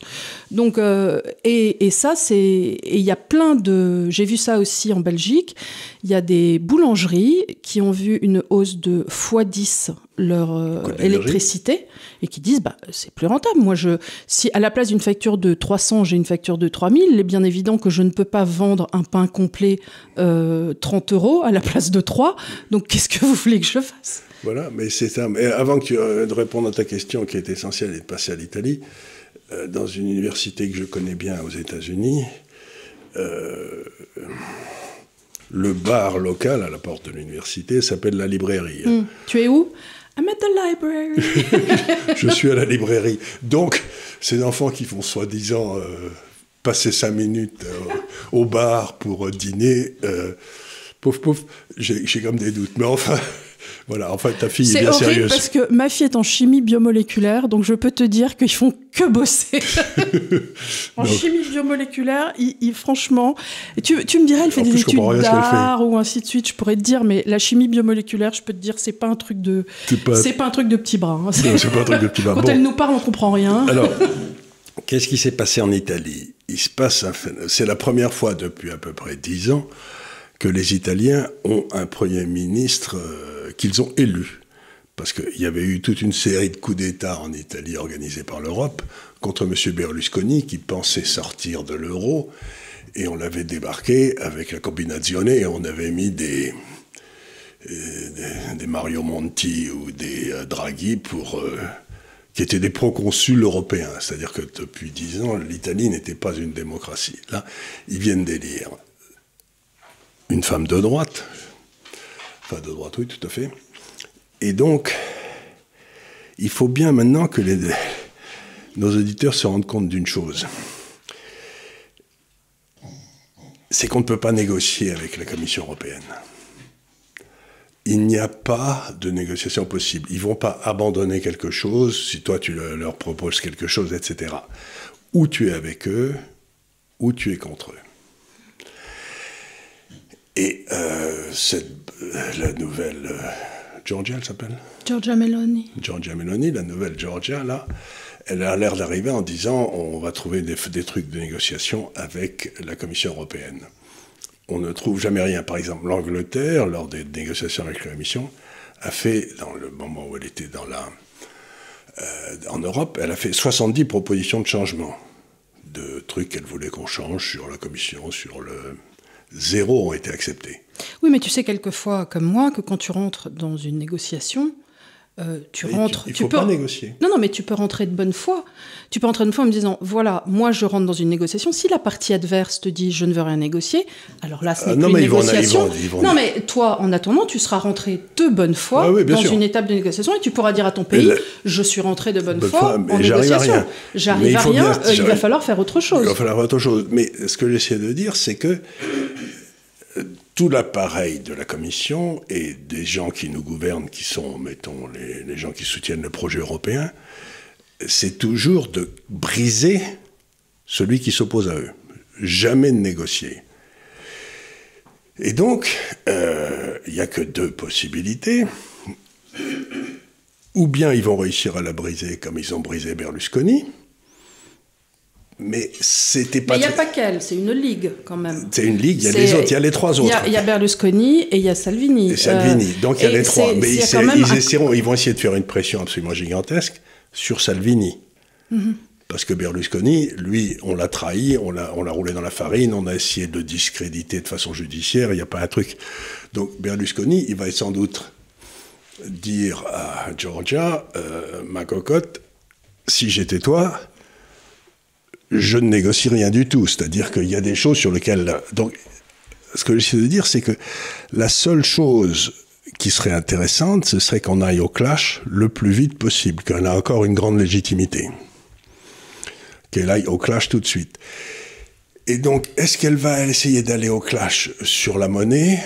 Donc, euh, et ça, c'est. Et il y a plein de. J'ai vu ça aussi en Belgique. Il y a des boulangeries qui ont vu une hausse de x10 leur euh, électricité et qui disent bah, c'est plus rentable. Moi, je, si à la place d'une facture de 300, j'ai une facture de 3000, il est bien évident que je ne peux pas vendre un pain complet euh, 30 euros à la place de 3. Donc, qu'est-ce que vous voulez que je fasse? Voilà, mais c'est ça. Mais avant que tu euh, de répondre à ta question qui est essentielle et de passer à l'Italie, euh, dans une université que je connais bien aux États-Unis, euh, le bar local à la porte de l'université s'appelle la librairie. Hmm. Tu es où? I'm at the library. Je suis à la librairie. Donc, ces enfants qui font soi-disant euh, passer cinq minutes euh, au bar pour dîner, pouf pouf, j'ai j'ai comme des doutes. Mais enfin, voilà, enfin, ta fille est, C'est bien horrible sérieuse. parce que ma fille est en chimie biomoléculaire, donc je peux te dire qu'ils font que bosser. en Donc- chimie biomoléculaire, ils, ils- franchement, tu, tu me dirais, elle fait En des plus, études d'art ou ainsi de suite. Je pourrais te dire, mais la chimie biomoléculaire, je peux te dire, c'est pas un truc de, C'est pas, pas un truc de petit bras. hein. c'est pas un truc de petit bar. Quand Bon. elle nous parle, on comprend rien. Alors, qu'est-ce qui s'est passé en Italie? Il se passe, un c'est la première fois depuis à peu près dix ans que les Italiens ont un premier ministre euh, qu'ils ont élu. Parce qu'il y avait eu toute une série de coups d'État en Italie organisés par l'Europe contre M. Berlusconi qui pensait sortir de l'euro. Et on l'avait débarqué avec la combinazione et on avait mis des, euh, Mario Monti ou des euh, Draghi pour, euh, qui étaient des proconsuls européens. C'est-à-dire que depuis dix ans, l'Italie n'était pas une démocratie. Là, ils viennent d'élire une femme de droite. Enfin, de droite, oui, tout à fait. Et donc, il faut bien maintenant que nos auditeurs se rendent compte d'une chose. C'est qu'on ne peut pas négocier avec la Commission européenne. Il n'y a pas de négociation possible. Ils vont pas abandonner quelque chose si toi tu le- leur proposes quelque chose, etc. Ou tu es avec eux, ou tu es contre eux. Et euh, cette, euh, la nouvelle euh, Georgia, elle s'appelle? Giorgia Meloni. Giorgia Meloni, la nouvelle Georgia, là, elle a l'air d'arriver en disant on va trouver des, des, trucs de négociation avec la Commission européenne. On ne trouve jamais rien. Par exemple, l'Angleterre, lors des négociations avec la Commission, a fait, dans le moment où elle était dans la, euh, en Europe, elle a fait 70 propositions de changement, de trucs qu'elle voulait qu'on change sur la Commission, sur le... Zéro ont été acceptés. Oui, mais tu sais quelquefois, comme moi, que quand tu rentres dans une négociation, euh, tu rentres. Il tu faut peux... pas négocier. Non, non, mais tu peux rentrer de bonne foi. Tu peux rentrer de bonne foi en me disant voilà, moi je rentre dans une négociation. Si la partie adverse te dit je ne veux rien négocier, alors là ce n'est Euh, non, mais une ils vont- négociation. ils vont- ils vont- non, mais toi, en attendant, tu seras rentré de bonne foi Ah oui, dans sûr. une étape de négociation et tu pourras dire à ton pays je suis rentré de bonne, Bonne foi, mais en j'arrive à négociation. rien. J'arrive à rien. euh, il va falloir faire autre chose. Il va falloir autre chose. Mais ce que j'essaie de dire, c'est que tout l'appareil de la Commission et des gens qui nous gouvernent, qui sont, mettons, les, gens qui soutiennent le projet européen, c'est toujours de briser celui qui s'oppose à eux. Jamais de négocier. Et donc, euh, il n'y a que deux possibilités. Ou bien ils vont réussir à la briser comme ils ont brisé Berlusconi, mais c'était pas. il n'y a pas qu'elle, c'est une ligue quand même. C'est une ligue, il y a les autres, il y a les trois autres. Il y, a Berlusconi et il y a Salvini. Et Salvini. Euh, Donc il y a les trois. Mais il ils, un- essaieront, ils vont essayer de faire une pression absolument gigantesque sur Salvini. Mhm. Parce que Berlusconi, lui, on l'a trahi, on l'a, on l'a roulé dans la farine, on a essayé de le discréditer de façon judiciaire, il n'y a pas un truc. Donc Berlusconi, il va sans doute dire à Georgia, euh, ma cocotte, si j'étais toi, je ne négocie rien du tout. C'est-à-dire qu'il y a des choses sur lesquelles... Donc, ce que j'essaie de dire, c'est que la seule chose qui serait intéressante, ce serait qu'on aille au clash le plus vite possible, qu'elle a encore une grande légitimité. Qu'elle aille au clash tout de suite. Et donc, est-ce qu'elle va essayer d'aller au clash sur la monnaie?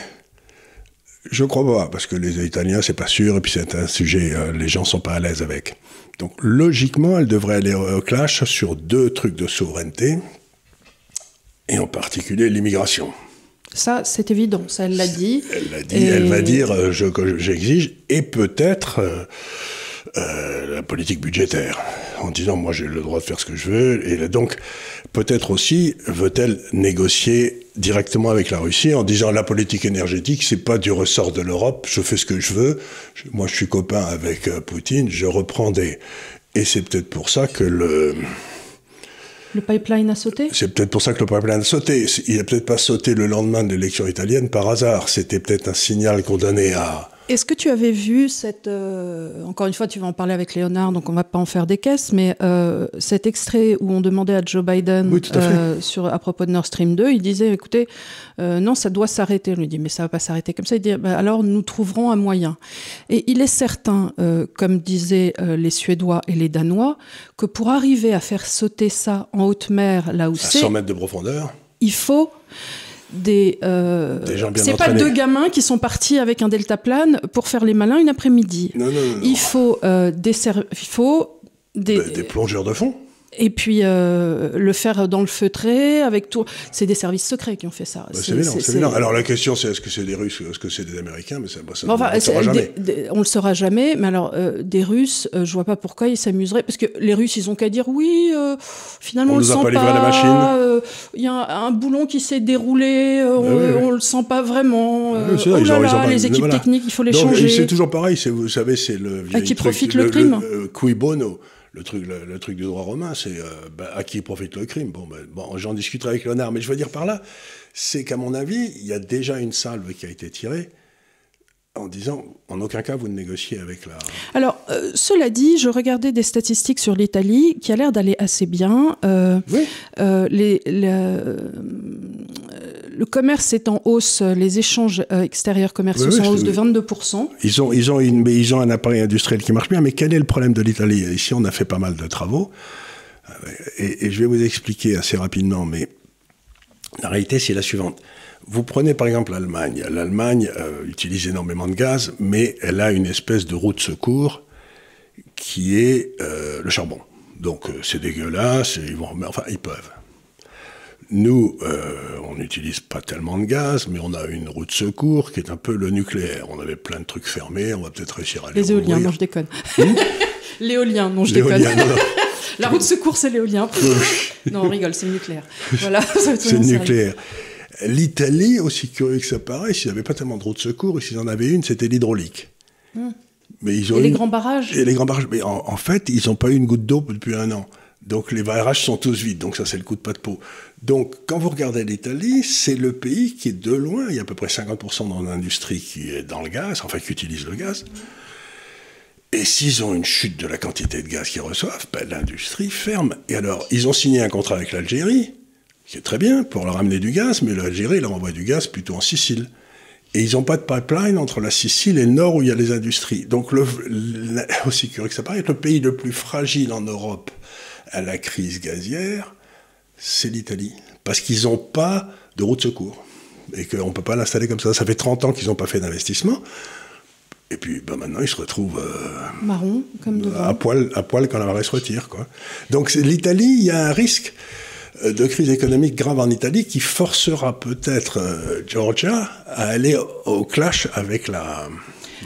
Je crois pas, parce que les Italiens, c'est pas sûr, et puis c'est un sujet, euh, les gens sont pas à l'aise avec. Donc, logiquement, elle devrait aller au clash sur deux trucs de souveraineté, et en particulier l'immigration. Ça, c'est évident, ça, elle l'a dit. Elle l'a dit, Et- elle va dire euh, je, j'exige, et peut-être euh, euh, la politique budgétaire, en disant moi j'ai le droit de faire ce que je veux, et donc peut-être aussi veut-elle négocier directement avec la Russie en disant la politique énergétique c'est pas du ressort de l'Europe, je fais ce que je veux, moi je suis copain avec euh, Poutine, je reprends des... Et c'est peut-être pour ça que le... Le pipeline a sauté? C'est peut-être pour ça que le pipeline a sauté. Il n'a peut-être pas sauté le lendemain de l'élection italienne par hasard. C'était peut-être un signal qu'on donnait à... Est-ce que tu avais vu cette... euh, encore une fois, tu vas en parler avec Léonard, donc on va pas en faire des caisses, mais euh, cet extrait où on demandait à Joe Biden Oui, à euh, sur, à propos de Nord Stream 2, il disait, écoutez, non, ça doit s'arrêter. On lui dit, mais ça va pas s'arrêter comme ça. Il dit, Bah, alors nous trouverons un moyen. Et il est certain, comme disaient les Suédois et les Danois, que pour arriver à faire sauter ça en haute mer, là où à c'est, 100 mètres de profondeur. il faut des, euh, Des c'est pas deux gamins qui sont partis avec un deltaplane pour faire les malins une après-midi. Non, non, non. non. Il faut euh, des il faut des, Des, des plongeurs de fond. Et puis euh, le faire dans le feutré avec tout. C'est des services secrets qui ont fait ça. Bah, c'est évident, c'est évident. Alors la question c'est est-ce que c'est des Russes ou est-ce que c'est des Américains Mais ça, bah, ça Bon, enfin, on ne saura jamais. des- des- on le saura jamais, mais alors euh, des Russes, euh, je vois pas pourquoi ils s'amuseraient, parce que les Russes, ils ont qu'à dire oui, euh, finalement On le a sent pas livré la machine. Il y a un, un boulon qui s'est déroulé, euh, on, oui, oui. on le sent pas vraiment. vrai, oh ils là ont- ils là, ont pas- les équipes voilà. techniques, il faut les changer. C'est toujours pareil, vous savez, c'est le qui truc, profite le crime. cui bono, le truc, le, le truc du droit romain, c'est euh, bah, à qui profite le crime? Bon, ben, bon j'en discuterai avec Léonard, mais je veux dire par là, c'est qu'à mon avis, il y a déjà une salve qui a été tirée en disant en aucun cas vous ne négociez avec la. Alors, euh, cela dit, je regardais des statistiques sur l'Italie qui a l'air d'aller assez bien. Euh, Oui. euh, les, le, le commerce est en hausse, les échanges euh, extérieurs commerciaux Oui, oui, sont en hausse de 22%. Ils ont, ils, ont une, mais ils ont un appareil industriel qui marche bien, mais quel est le problème de l'Italie? Ici, on a fait pas mal de travaux, euh, et, et je vais vous expliquer assez rapidement, mais la réalité, c'est la suivante. Vous prenez par exemple l'Allemagne. L'Allemagne euh, utilise énormément de gaz, mais elle a une espèce de roue de secours qui est euh, le charbon. Donc euh, c'est dégueulasse, ils vont, mais enfin ils peuvent. Nous, euh, on n'utilise pas tellement de gaz, mais on a une roue de secours qui est un peu le nucléaire. On avait plein de trucs fermés, on va peut-être réussir à les Les éoliens, rouvrir. non, je déconne. L'éolien, non, je déconne. L'éolien, non, non. La route de secours, c'est l'éolien. non, on rigole, c'est le nucléaire. Voilà, c'est le nucléaire. L'Italie, aussi curieux que ça paraît, s'ils n'avaient pas tellement de route de secours, et s'ils en avaient une, c'était l'hydraulique. Hmm. Mais ils ont et les grands barrages? Et les grands barrages. Mais en, fait, ils n'ont pas eu une goutte d'eau depuis un an. Donc les barrages sont tous vides. Donc ça, c'est le coup de pas de peau. Donc quand vous regardez l'Italie, c'est le pays qui est de loin. Il y a à peu près 50% dans l'industrie qui est dans le gaz, enfin qui utilise le gaz. Et s'ils ont une chute de la quantité de gaz qu'ils reçoivent, ben, l'industrie ferme. Et alors, ils ont signé un contrat avec l'Algérie, qui est très bien, pour leur amener du gaz, mais l'Algérie leur envoie du gaz plutôt en Sicile. Et ils n'ont pas de pipeline entre la Sicile et le nord où il y a les industries. Donc, le, aussi curieux que ça paraît, le pays le plus fragile en Europe à la crise gazière, c'est l'Italie. Parce qu'ils n'ont pas de route de secours. Et qu'on ne peut pas l'installer comme ça. Ça fait 30 ans qu'ils n'ont pas fait d'investissement. Et puis ben maintenant, ils se retrouvent. Euh, Marron, comme devant. À poil, à poil quand la marée se retire. Quoi. Donc l'Italie, il y a un risque euh, de crise économique grave en Italie qui forcera peut-être euh, Georgia à aller au clash avec la,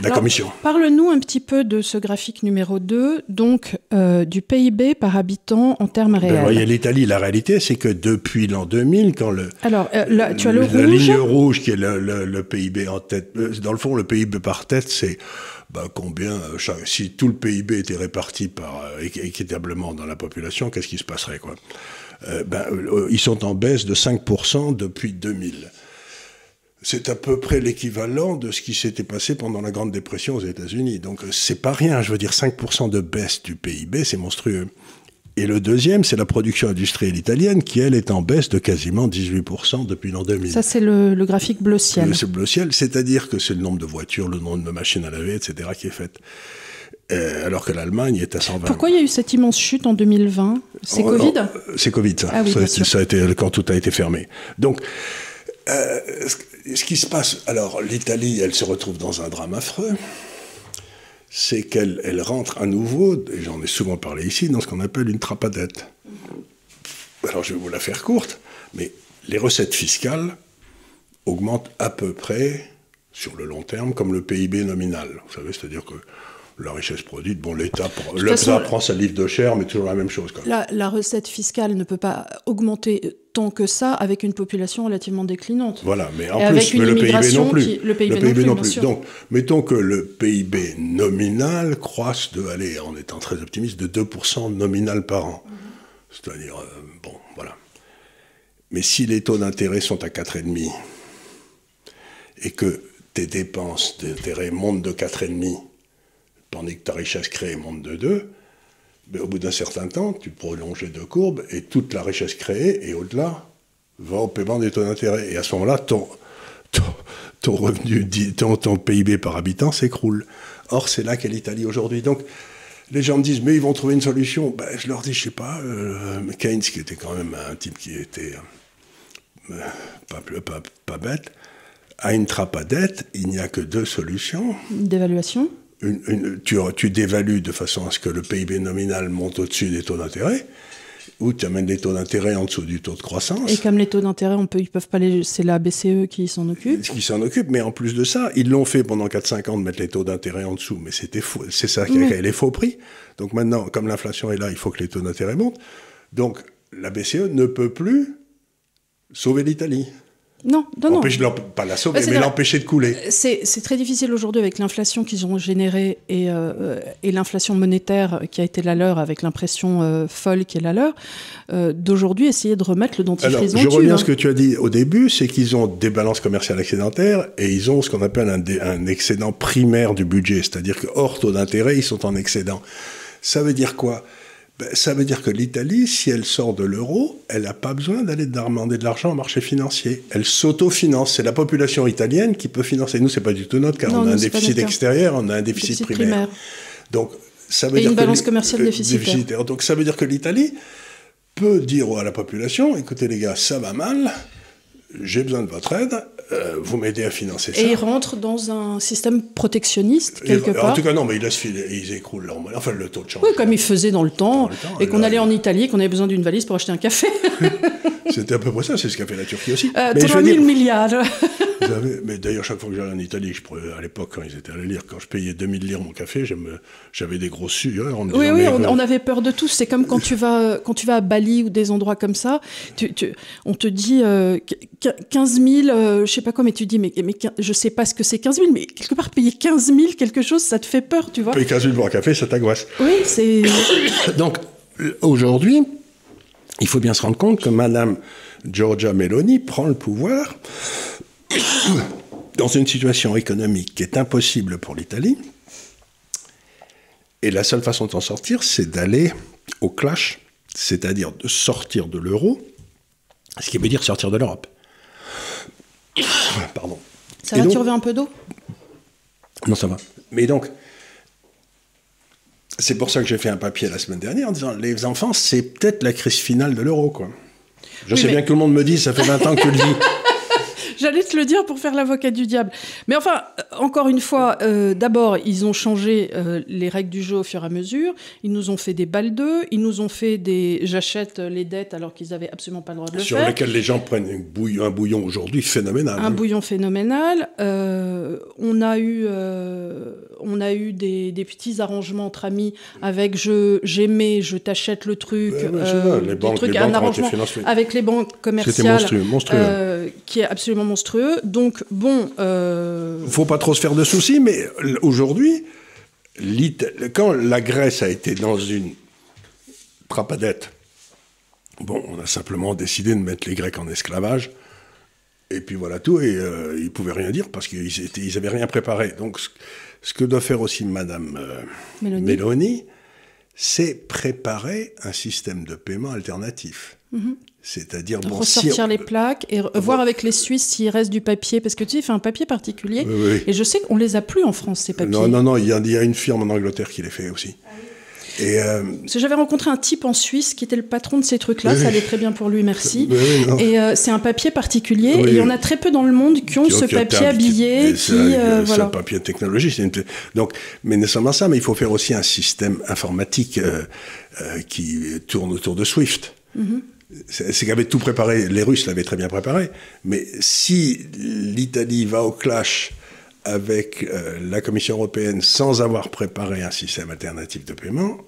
la commission. Parle-nous un petit peu de ce graphique numéro 2, donc euh, du PIB par habitant en termes ben, réels. voyez, l'Italie, la réalité, c'est que depuis l'an 2000, quand le. Alors, euh, tu as le la rouge. La ligne rouge, qui est le, PIB en tête. Euh, dans le fond, le PIB par tête, c'est. Ben, combien, si tout le PIB était réparti par, équitablement dans la population, qu'est-ce qui se passerait quoi? Ben, Ils sont en baisse de 5% depuis 2000 c'est à peu près l'équivalent de ce qui s'était passé pendant la Grande Dépression aux États-Unis. Donc euh, c'est pas rien, je veux dire 5% de baisse du PIB, c'est monstrueux. Et le deuxième, c'est la production industrielle italienne qui, elle, est en baisse de quasiment 18% depuis l'an 2000. Ça, c'est le, graphique bleu ciel. C'est bleu ciel, c'est-à-dire que c'est le nombre de voitures, le nombre de machines à laver, etc., qui est fait. Euh, alors que l'Allemagne est à 120. Pourquoi il y a eu cette immense chute en 2020 C'est Covid? C'est Covid, ça. Ah ça, ça, a été quand tout a été fermé. Donc, euh, ce qui se passe, alors l'Italie, elle se retrouve dans un drame affreux, c'est qu'elle elle rentre à nouveau, et j'en ai souvent parlé ici, dans ce qu'on appelle une trappe à dette. Alors je vais vous la faire courte, mais les recettes fiscales augmentent à peu près sur le long terme comme le PIB nominal. Vous savez, c'est-à-dire que la richesse produite, bon, l'État prend sa livre de chair, mais toujours la même chose. La, la, recette fiscale ne peut pas augmenter tant que ça avec une population relativement déclinante. Voilà, mais en plus, le PIB non plus. le PIB, non, plus, Donc, mettons que le PIB nominal croisse de, allez, en étant très optimiste, de 2% nominal par an. C'est-à-dire, euh, bon, voilà. Mais si les taux d'intérêt sont à 4,5% et que tes dépenses d'intérêt montent de 4,5 tandis que ta richesse créée monte de 2, mais au bout d'un certain temps, tu prolonges les deux courbes et toute la richesse créée et au-delà va au paiement des taux d'intérêt. Et à ce moment-là, ton, ton, revenu, ton, ton, PIB par habitant s'écroule. Or, c'est là qu'est l'Italie aujourd'hui. Donc, les gens me disent, mais ils vont trouver une solution. Ben, je leur dis, je sais pas, euh, Keynes, qui était quand même un type qui était euh, pas, pas, pas, bête, a une trappe à dette, il n'y a que deux solutions. D'évaluation tu, tu, dévalues de façon à ce que le PIB nominal monte au-dessus des taux d'intérêt, ou tu amènes des taux d'intérêt en dessous du taux de croissance. Et comme les taux d'intérêt, on peut, ils peuvent pas les, c'est la BCE qui s'en occupe. Qui s'en occupe, mais en plus de ça, ils l'ont fait pendant 4-5 ans de mettre les taux d'intérêt en dessous, mais c'était faux, c'est ça qui a créé les faux prix. Donc maintenant, comme l'inflation est là, il faut que les taux d'intérêt montent. Donc la BCE ne peut plus sauver l'Italie. Non, non, non. pas la sauver, mais l'empêcher de couler. C'est très difficile aujourd'hui avec l'inflation qu'ils ont générée et, euh, et l'inflation monétaire qui a été la leur avec l'impression euh, folle qui est la leur, euh, d'aujourd'hui essayer de remettre le dentifrice Alors, Je reviens à ce que tu as dit au début, c'est qu'ils ont des balances commerciales excédentaires et ils ont ce qu'on appelle un, un excédent primaire du budget, c'est-à-dire que hors taux d'intérêt, ils sont en excédent. Ça veut dire quoi? Ben, ça veut dire que l'Italie, si elle sort de l'euro, elle n'a pas besoin d'aller demander de l'argent au marché financier. Elle s'autofinance. C'est la population italienne qui peut financer. Nous, c'est pas du tout notre car on a un déficit extérieur, on a un déficit, primaire. Donc, ça veut Et dire une balance commerciale euh, déficitaire. Donc, ça veut dire que l'Italie peut dire à la population, écoutez les gars, ça va mal, j'ai besoin de votre aide, euh, vous m'aidez à financer ça. Et ils rentrent dans un système protectionniste, quelque part. En tout cas, non, mais ils laissent filer, ils écroulent leur Enfin, le taux de change. Oui, comme ils faisaient dans le temps, et qu'on allait en Italie, qu'on avait besoin d'une valise pour acheter un café. C'était à peu près ça, c'est ce qu'a fait la Turquie aussi. Euh, 3 000 milliards. mais d'ailleurs, chaque fois que j'allais en Italie, je, à l'époque, quand ils étaient allés lire, quand je payais 2000 lire mon café, j'avais des grosses sueurs. oui, oui, on, avait peur de tout. C'est comme quand tu, vas, quand tu vas à Bali ou des endroits comme ça, tu, on te dit 15 000, euh, je sais pas quoi, mais tu dis, mais, mais je sais pas ce que c'est 15 000, mais quelque part, payer 15 000 quelque chose, ça te fait peur, tu vois. Payer 15 000 pour un café, ça t'angoisse. Oui, c'est. Donc, aujourd'hui, il faut bien se rendre compte que Madame Giorgia Meloni prend le pouvoir dans une situation économique qui est impossible pour l'Italie. Et la seule façon de s'en sortir, c'est d'aller au clash, c'est-à-dire de sortir de l'euro, ce qui veut dire sortir de l'Europe. Pardon. Ça va, tu reviens un peu d'eau? Non, ça va. Mais donc, c'est pour ça que j'ai fait un papier la semaine dernière en disant les enfants, c'est peut-être la crise finale de l'euro, quoi. Je sais bien que tout le monde me dit, ça fait 20 ans que je le dis. J'allais te le dire pour faire l'avocat du diable. Mais enfin, euh, encore une fois, euh, d'abord, ils ont changé euh, les règles du jeu au fur et à mesure. Ils nous ont fait des balles d'eux. Ils nous ont fait des j'achète les dettes alors qu'ils n'avaient absolument pas le droit de le Sur faire. Sur lesquelles les gens prennent un bouillon, aujourd'hui phénoménal. Un hein. bouillon phénoménal. on a eu, on a eu des, des, petits arrangements entre amis avec je j'aimais, je t'achète le truc. les banques, trucs, les un arrangement avec les banques commerciales. monstrueux, monstrueux. qui est absolument monstrueux. Donc, bon. Euh... Faut pas trop se faire de soucis, mais aujourd'hui, quand la Grèce a été dans une trapadette, bon, on a simplement décidé de mettre les Grecs en esclavage. Et puis voilà tout, et euh, ils pouvaient rien dire parce qu'ils ils avaient rien préparé. Donc, ce, que doit faire aussi Madame euh, Mélanie, c'est préparer un système de paiement alternatif. Mm-hmm. C'est-à-dire bon, ressortir les plaques et voir avec les Suisses s'il reste du papier, parce que tu sais, il fait un papier particulier. Et je sais qu'on les a plus en France ces papiers. Non, non, non, il y, a, il y a une firme en Angleterre qui les fait aussi. Et euh... j'avais rencontré un type en Suisse qui était le patron de ces trucs-là, ça allait très bien pour lui, merci. et euh, c'est un papier particulier, et il y en a très peu dans le monde qui ont ce papier habillé. C'est euh, voilà. un papier technologique. Donc, mais ne seulement ça, mais il faut faire aussi un système informatique qui tourne autour de Swift. Mm-hmm c'est qu'avait tout préparé, les Russes l'avaient très bien préparé, mais si l'Italie va au clash avec euh, la Commission européenne sans avoir préparé un système alternatif de paiement,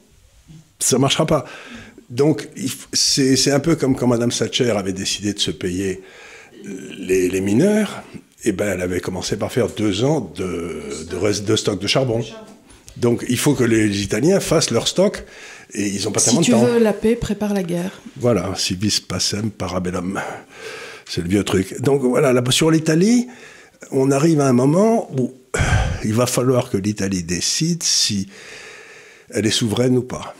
ça ne marchera pas. Donc c'est un peu comme quand Mme Thatcher avait décidé de se payer les, les mineurs, et eh ben elle avait commencé par faire deux ans de, de, de stock de charbon. Donc il faut que les Italiens fassent leur stock et ils n'ont pas tellement de temps. Si tu veux la paix, prépare la guerre. Voilà, civis pacem parabellum. C'est le vieux truc. Donc voilà, sur l'Italie, on arrive à un moment où il va falloir que l'Italie décide si elle est souveraine ou pas.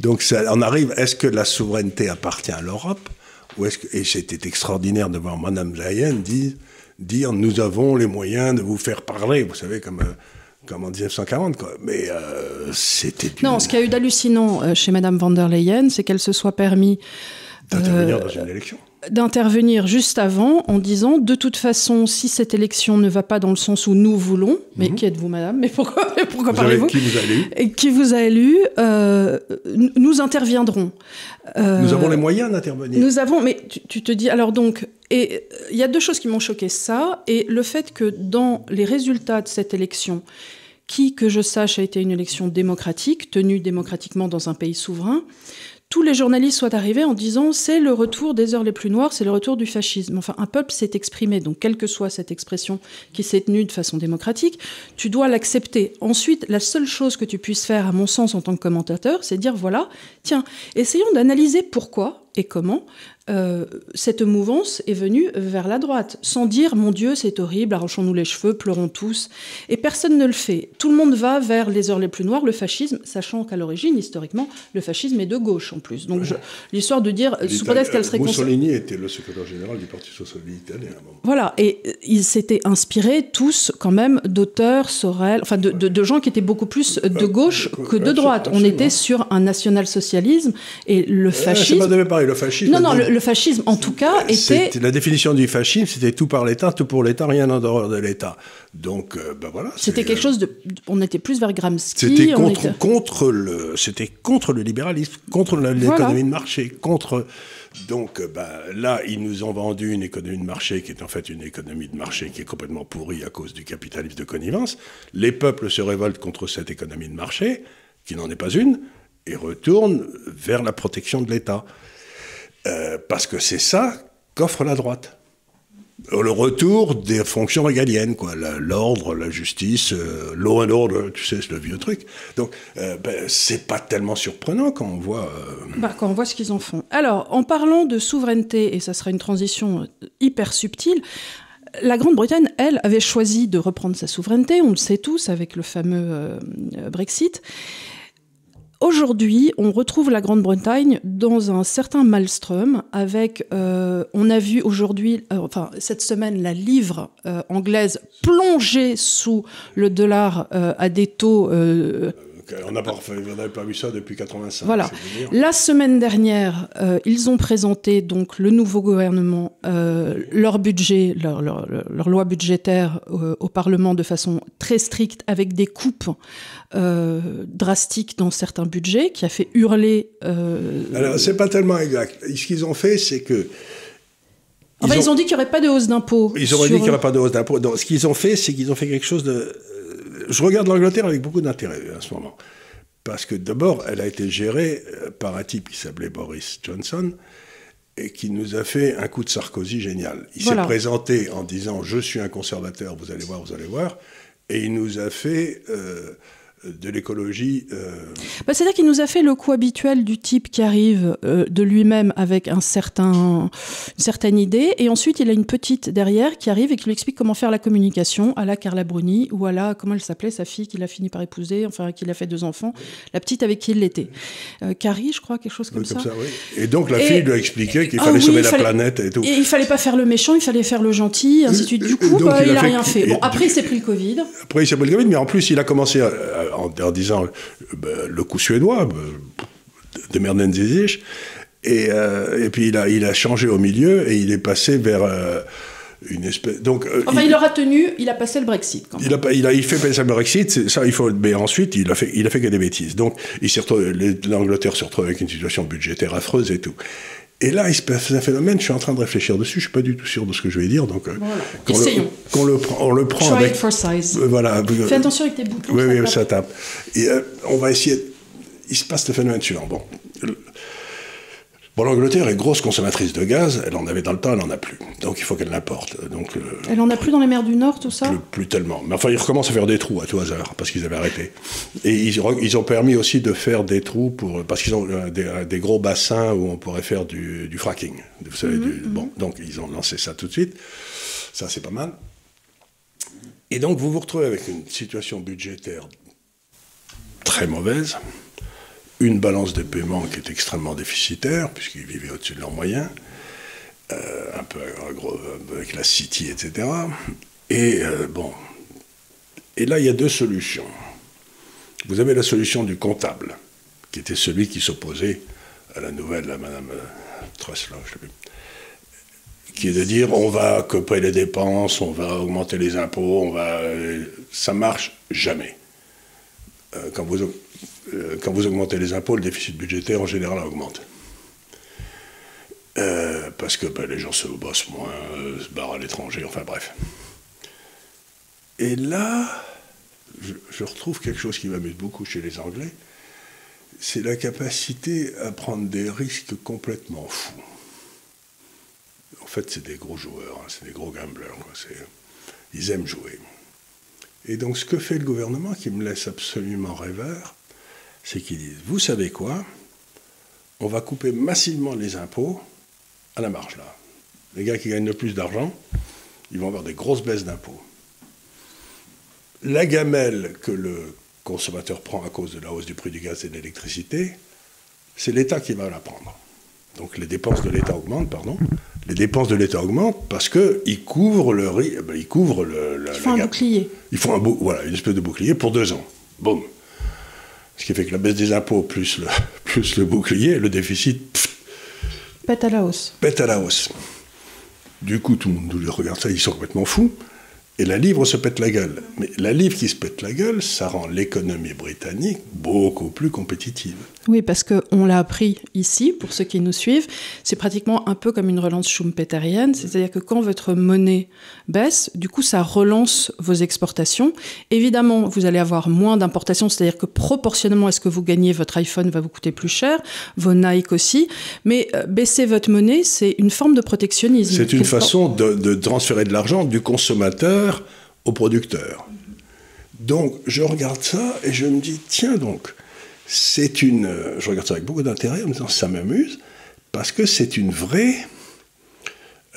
Donc ça, on arrive, est-ce que la souveraineté appartient à l'Europe ou est-ce que, Et c'était extraordinaire de voir Mme Leyen dire, dire, nous avons les moyens de vous faire parler, vous savez, comme... Euh, comme en 1940, quoi. Mais euh, c'était. Non, ce qui a eu d'hallucinant euh, chez Madame van der Leyen, c'est qu'elle se soit permis. D'intervenir dans une élection d'intervenir juste avant en disant de toute façon si cette élection ne va pas dans le sens où nous voulons mais mhm. qui êtes-vous madame? Mais pourquoi pourquoi parlez-vous? qui vous a élu? Et qui vous a élu euh, nous interviendrons. Nous avons les moyens d'intervenir. nous avons mais tu, tu, te dis alors donc et il y a deux choses qui m'ont choqué ça et le fait que dans les résultats de cette élection qui, que je sache, a été une élection démocratique, tenue démocratiquement dans un pays souverain, tous les journalistes soient arrivés en disant c'est le retour des heures les plus noires, c'est le retour du fascisme. Enfin, un peuple s'est exprimé, donc quelle que soit cette expression qui s'est tenue de façon démocratique, tu dois l'accepter. Ensuite, la seule chose que tu puisses faire, à mon sens, en tant que commentateur, c'est dire voilà, tiens, essayons d'analyser pourquoi et comment euh, cette mouvance est venue vers la droite, sans dire mon Dieu c'est horrible, arrachons-nous les cheveux, pleurons tous. Et personne ne le fait. Tout le monde va vers les heures les plus noires, le fascisme, sachant qu'à l'origine, historiquement, le fascisme est de gauche en plus. Donc l'histoire de dire, sous prétexte qu'elle serait Mussolini était le secrétaire général du Parti socialiste italien. Voilà, et euh, ils s'étaient inspirés tous quand même d'auteurs, Sorel, enfin de, de, gens qui étaient beaucoup plus de euh, gauche que de droite. On était sur un national-socialisme et le fascisme. c'est pas de pareil, le fascisme. Non, non, le, le fascisme, en tout cas, était... La définition du fascisme, c'était tout par l'État, tout pour l'État, rien en dehors de l'État. Donc, euh, ben voilà. C'était quelque chose de... On était plus vers Gramsci. C'était contre, contre, le, contre le libéralisme, contre l'économie de marché, contre... Donc ben, là, ils nous ont vendu une économie de marché qui est en fait une économie de marché qui est complètement pourrie à cause du capitalisme de connivence. Les peuples se révoltent contre cette économie de marché, qui n'en est pas une, et retournent vers la protection de l'État. Euh, parce que c'est ça qu'offre la droite. Le retour des fonctions régaliennes, quoi, l'ordre, la, justice, euh, law and order, tu sais, c'est le vieux truc. Donc, euh, ben, c'est pas tellement surprenant quand on voit. Bah, quand on voit ce qu'ils en font. Alors, en parlant de souveraineté, et ça sera une transition hyper subtile, la Grande-Bretagne, elle, avait choisi de reprendre sa souveraineté, on le sait tous, avec le fameux Brexit. Aujourd'hui, on retrouve la Grande-Bretagne dans un certain maelstrom avec, euh, on a vu aujourd'hui, euh, enfin cette semaine, la livre euh, anglaise plongée sous le dollar à des taux on n'avait pas vu ça depuis 85. Voilà. La semaine dernière, euh, ils ont présenté donc le nouveau gouvernement, euh, leur budget, leur, loi budgétaire euh, au Parlement de façon très stricte, avec des coupes drastiques dans certains budgets, qui a fait hurler. Alors c'est pas tellement exact. Ce qu'ils ont fait, c'est que Enfin, ils ont, dit qu'il n'y aurait pas de hausse d'impôts. Ils auraient dit qu'il n'y aurait pas de hausse d'impôts. Ce qu'ils ont fait, c'est qu'ils ont fait quelque chose de je regarde l'Angleterre avec beaucoup d'intérêt à ce moment. Parce que d'abord, elle a été gérée euh, par un type qui s'appelait Boris Johnson et qui nous a fait un coup de Sarkozy génial. Il s'est présenté en disant Je suis un conservateur, vous allez voir, vous allez voir. Et il nous a fait. Euh, de l'écologie. Euh, bah, C'est-à-dire qu'il nous a fait le coup habituel du type qui arrive euh, de lui-même avec un certain, une certaine idée, et ensuite il a une petite derrière qui arrive et qui lui explique comment faire la communication à la Carla Bruni, ou à la, comment elle s'appelait, sa fille qu'il a fini par épouser, enfin qu'il a fait deux enfants, la petite avec qui il l'était. Euh, Carrie, je crois, quelque chose comme, ça. Et donc la fille lui a expliqué qu'il ah fallait sauver la planète et tout. Et il fallait pas faire le méchant, il fallait faire le gentil, ainsi de suite. Du coup, bah, il, n'a a, rien fait. Bon, après il s'est pris le Covid. Après il s'est pris le Covid, mais en plus il a commencé à en, disant ben, le coup suédois, ben, de Merdenzizich. Et, euh, et puis il a, il a changé au milieu et il est passé vers euh, une espèce. Donc, euh, enfin, il, aura tenu, il a passé le Brexit. Quand même. Il, a, il, a, il fait passer le Brexit, ça il faut. Mais ensuite, il a fait, il a fait que des bêtises. Donc, l'Angleterre se retrouve avec une situation budgétaire affreuse et tout. Et là, il se passe un phénomène, je suis en train de réfléchir dessus, je ne suis pas du tout sûr de ce que je vais dire. Donc, euh, Essayons. Le, le, on le prend Try avec... It for size. Euh, voilà. Fais attention avec tes boutons. Oui, oui, ça tape. Et euh, on va essayer... Il se passe ce phénomène suivant. Bon, Bon, l'Angleterre est grosse consommatrice de gaz, elle en avait dans le temps, elle n'en a plus. Donc il faut qu'elle l'importe. Donc, elle en a plus dans les mers du Nord, tout ça plus, tellement. Mais enfin, ils recommencent à faire des trous à tout hasard, parce qu'ils avaient arrêté. Et ils, ils, ont permis aussi de faire des trous, pour, parce qu'ils ont euh, euh, des, gros bassins où on pourrait faire du, fracking. Vous savez, mhm, mhm. Bon, donc ils ont lancé ça tout de suite. Ça, c'est pas mal. Et donc vous vous retrouvez avec une situation budgétaire très mauvaise une balance de paiement qui est extrêmement déficitaire, puisqu'ils vivaient au-dessus de leurs moyens, euh, un peu avec la City, etc. Et euh. Et là, il y a deux solutions. Vous avez la solution du comptable, qui était celui qui s'opposait à la nouvelle, à Madame euh, plus, qui est de dire on va couper les dépenses, on va augmenter les impôts, on va. Ça marche jamais. Quand vous euh, quand vous augmentez les impôts, le déficit budgétaire en général augmente. Euh, parce que ben, les gens se bossent moins, euh, se barrent à l'étranger, enfin bref. Et là, je, retrouve quelque chose qui m'amuse beaucoup chez les Anglais, c'est la capacité à prendre des risques complètement fous. En fait, c'est des gros joueurs, hein, c'est des gros gamblers. ils aiment jouer. Et donc, ce que fait le gouvernement, qui me laisse absolument rêveur, c'est qu'ils disent, vous savez quoi? On va couper massivement les impôts à la marge là. Les gars qui gagnent le plus d'argent, ils vont avoir des grosses baisses d'impôts. La gamelle que le consommateur prend à cause de la hausse du prix du gaz et de l'électricité, c'est l'État qui va la prendre. Donc les dépenses de l'État augmentent, pardon. Les dépenses de l'État augmentent parce qu'ils couvrent le riz, ben, ils couvrent le. ils font un bouclier. Ils font un bou voilà, une espèce de bouclier pour deux ans. Boum. Ce qui fait que la baisse des impôts plus le, plus le bouclier, le déficit Pète à la hausse. Pète à la hausse. Du coup, tout le monde regarde ça, ils sont complètement fous. Et la livre se pète la gueule. Mais la livre qui se pète la gueule, ça rend l'économie britannique beaucoup plus compétitive. Oui, parce qu'on l'a appris ici, pour ceux qui nous suivent, c'est pratiquement un peu comme une relance schumpeterienne, c'est-à-dire que quand votre monnaie baisse, du coup, ça relance vos exportations. Évidemment, vous allez avoir moins d'importations, c'est-à-dire que proportionnellement à ce que vous gagnez, votre iPhone va vous coûter plus cher, vos Nike aussi, mais euh, baisser votre monnaie, c'est une forme de protectionnisme. C'est une façon de, de transférer de l'argent du consommateur au producteur. Donc, je regarde ça et je me dis, tiens donc, c'est une. Je regarde ça avec beaucoup d'intérêt en me disant ça m'amuse, parce que c'est une vraie.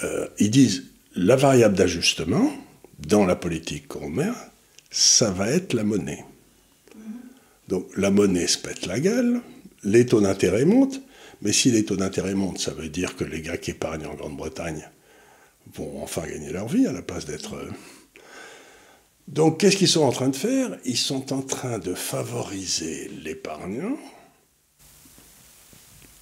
Euh, ils disent la variable d'ajustement dans la politique qu'on met, ça va être la monnaie. Donc la monnaie se pète la gueule, les taux d'intérêt montent, mais si les taux d'intérêt montent, ça veut dire que les gars qui épargnent en Grande-Bretagne vont enfin gagner leur vie à la place d'être. Euh, donc, qu'est-ce qu'ils sont en train de faire? Ils sont en train de favoriser l'épargnant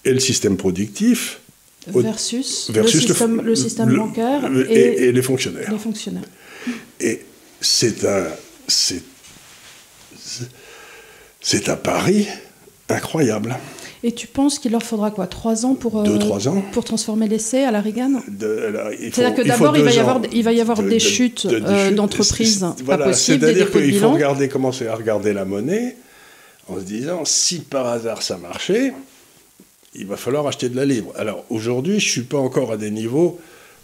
et le système productif versus, le, système, bancaire et, les fonctionnaires. Les fonctionnaires. Et c'est un, c'est, c'est un pari incroyable. Et tu penses qu'il leur faudra quoi Trois ans pour, Deux, trois ans. pour transformer l'essai à la Reagan C'est-à-dire que d'abord, il, va y avoir, il va y avoir des chutes euh, d'entreprises pas possibles, C'est-à-dire qu'il faut regarder, commencer à regarder la monnaie en se disant, si par hasard ça marchait, il va falloir acheter de la livre. Alors aujourd'hui, je ne suis pas encore à des niveaux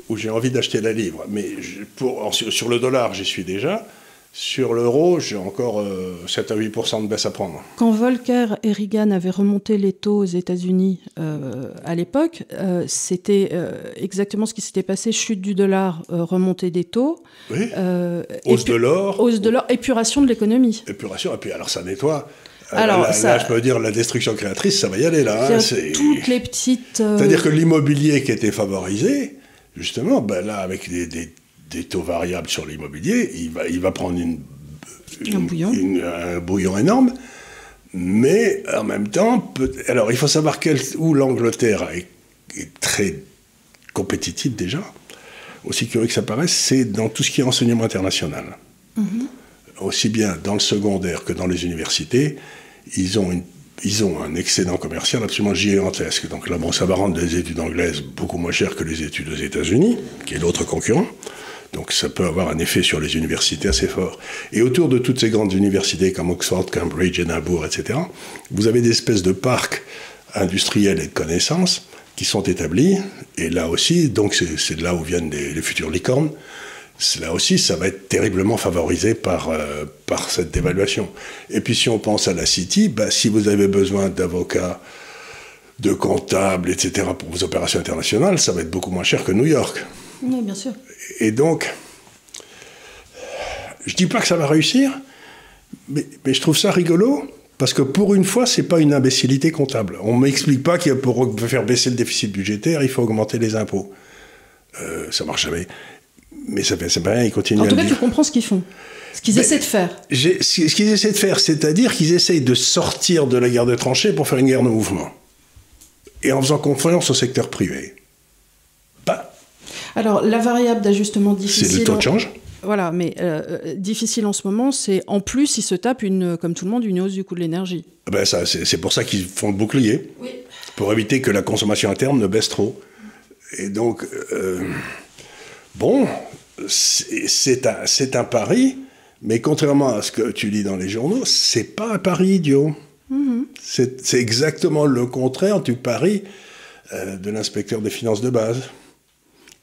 où j'ai envie d'acheter la livre, mais pour, sur le dollar, j'y suis déjà. Sur l'euro, j'ai encore 7 euh, à 8 de baisse à prendre. Quand Volcker et Reagan avaient remonté les taux aux États-Unis euh, à l'époque, euh, c'était exactement ce qui s'était passé chute du dollar, remontée des taux. Oui. hausse de l'or. Hausse de l'or, épuration de l'économie. Épuration, et puis alors ça nettoie. Alors, là, ça, je peux dire, la destruction créatrice, ça va y aller là. Hein, toutes les petites. C'est-à-dire que l'immobilier qui était favorisé, justement, ben là, avec des, des des taux variables sur l'immobilier, il va, il va prendre une, un, bouillon. un, bouillon. énorme. Mais en même temps, alors il faut savoir quel, où l'Angleterre est, très compétitive déjà, aussi curieux que ça paraisse, c'est dans tout ce qui est enseignement international. Mhm. Aussi bien dans le secondaire que dans les universités, ils ont, une, ils ont un excédent commercial absolument gigantesque. Donc là, bon, ça va rendre les études anglaises beaucoup moins chères que les études aux États-Unis, qui est l'autre concurrent. Donc ça peut avoir un effet sur les universités assez fort. Et autour de toutes ces grandes universités comme Oxford, Cambridge, Edinburgh, etc., vous avez des espèces de parcs industriels et de connaissances qui sont établis. Et là aussi, donc c'est de là où viennent les, futures licornes. Là aussi, ça va être terriblement favorisé par, euh, par cette dévaluation. Et puis si on pense à la City, bah, si vous avez besoin d'avocats, de comptables, etc., pour vos opérations internationales, ça va être beaucoup moins cher que New York. Oui, bien sûr. Et donc, je dis pas que ça va réussir, mais, je trouve ça rigolo. Parce que pour une fois, c'est pas une imbécilité comptable. On m'explique pas qu'il pour faire baisser le déficit budgétaire, il faut augmenter les impôts. Euh, ça marche jamais. Mais ça fait, pas rien, ils continuent. En tout cas, tu comprends ce qu'ils font. Ce qu'ils essaient de faire. Ce qu'ils essaient de faire, c'est-à-dire qu'ils essayent de sortir de la guerre de tranchées pour faire une guerre de mouvement. Et en faisant confiance au secteur privé. Alors, la variable d'ajustement difficile. C'est le taux de change voilà, mais euh, euh, difficile en ce moment, c'est en plus, ils se tapent, une, comme tout le monde, une hausse du coût de l'énergie. Ah ben ça, c'est pour ça qu'ils font le bouclier. Oui. Pour éviter que la consommation interne ne baisse trop. Et donc, euh, bon, c'est un, un pari, mais contrairement à ce que tu lis dans les journaux, c'est pas un pari idiot. Mm-hmm. C'est exactement le contraire du pari de l'inspecteur des finances de base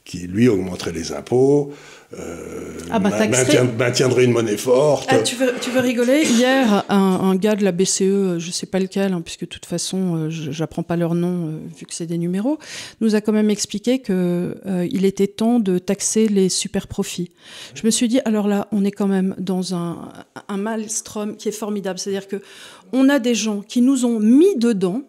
qui lui augmenterait les impôts, euh, ah bah, maintiendrait une monnaie forte. Ah, tu, veux, tu veux rigoler? Hier, un, gars de la BCE, je ne sais pas lequel, hein, puisque de toute façon, euh, je n'apprends pas leur nom, euh, vu que c'est des numéros, nous a quand même expliqué qu'il euh, il était temps de taxer les super profits. Je me suis dit, alors là, on est quand même dans un, un maelstrom qui est formidable. C'est-à-dire que on a des gens qui nous ont mis dedans,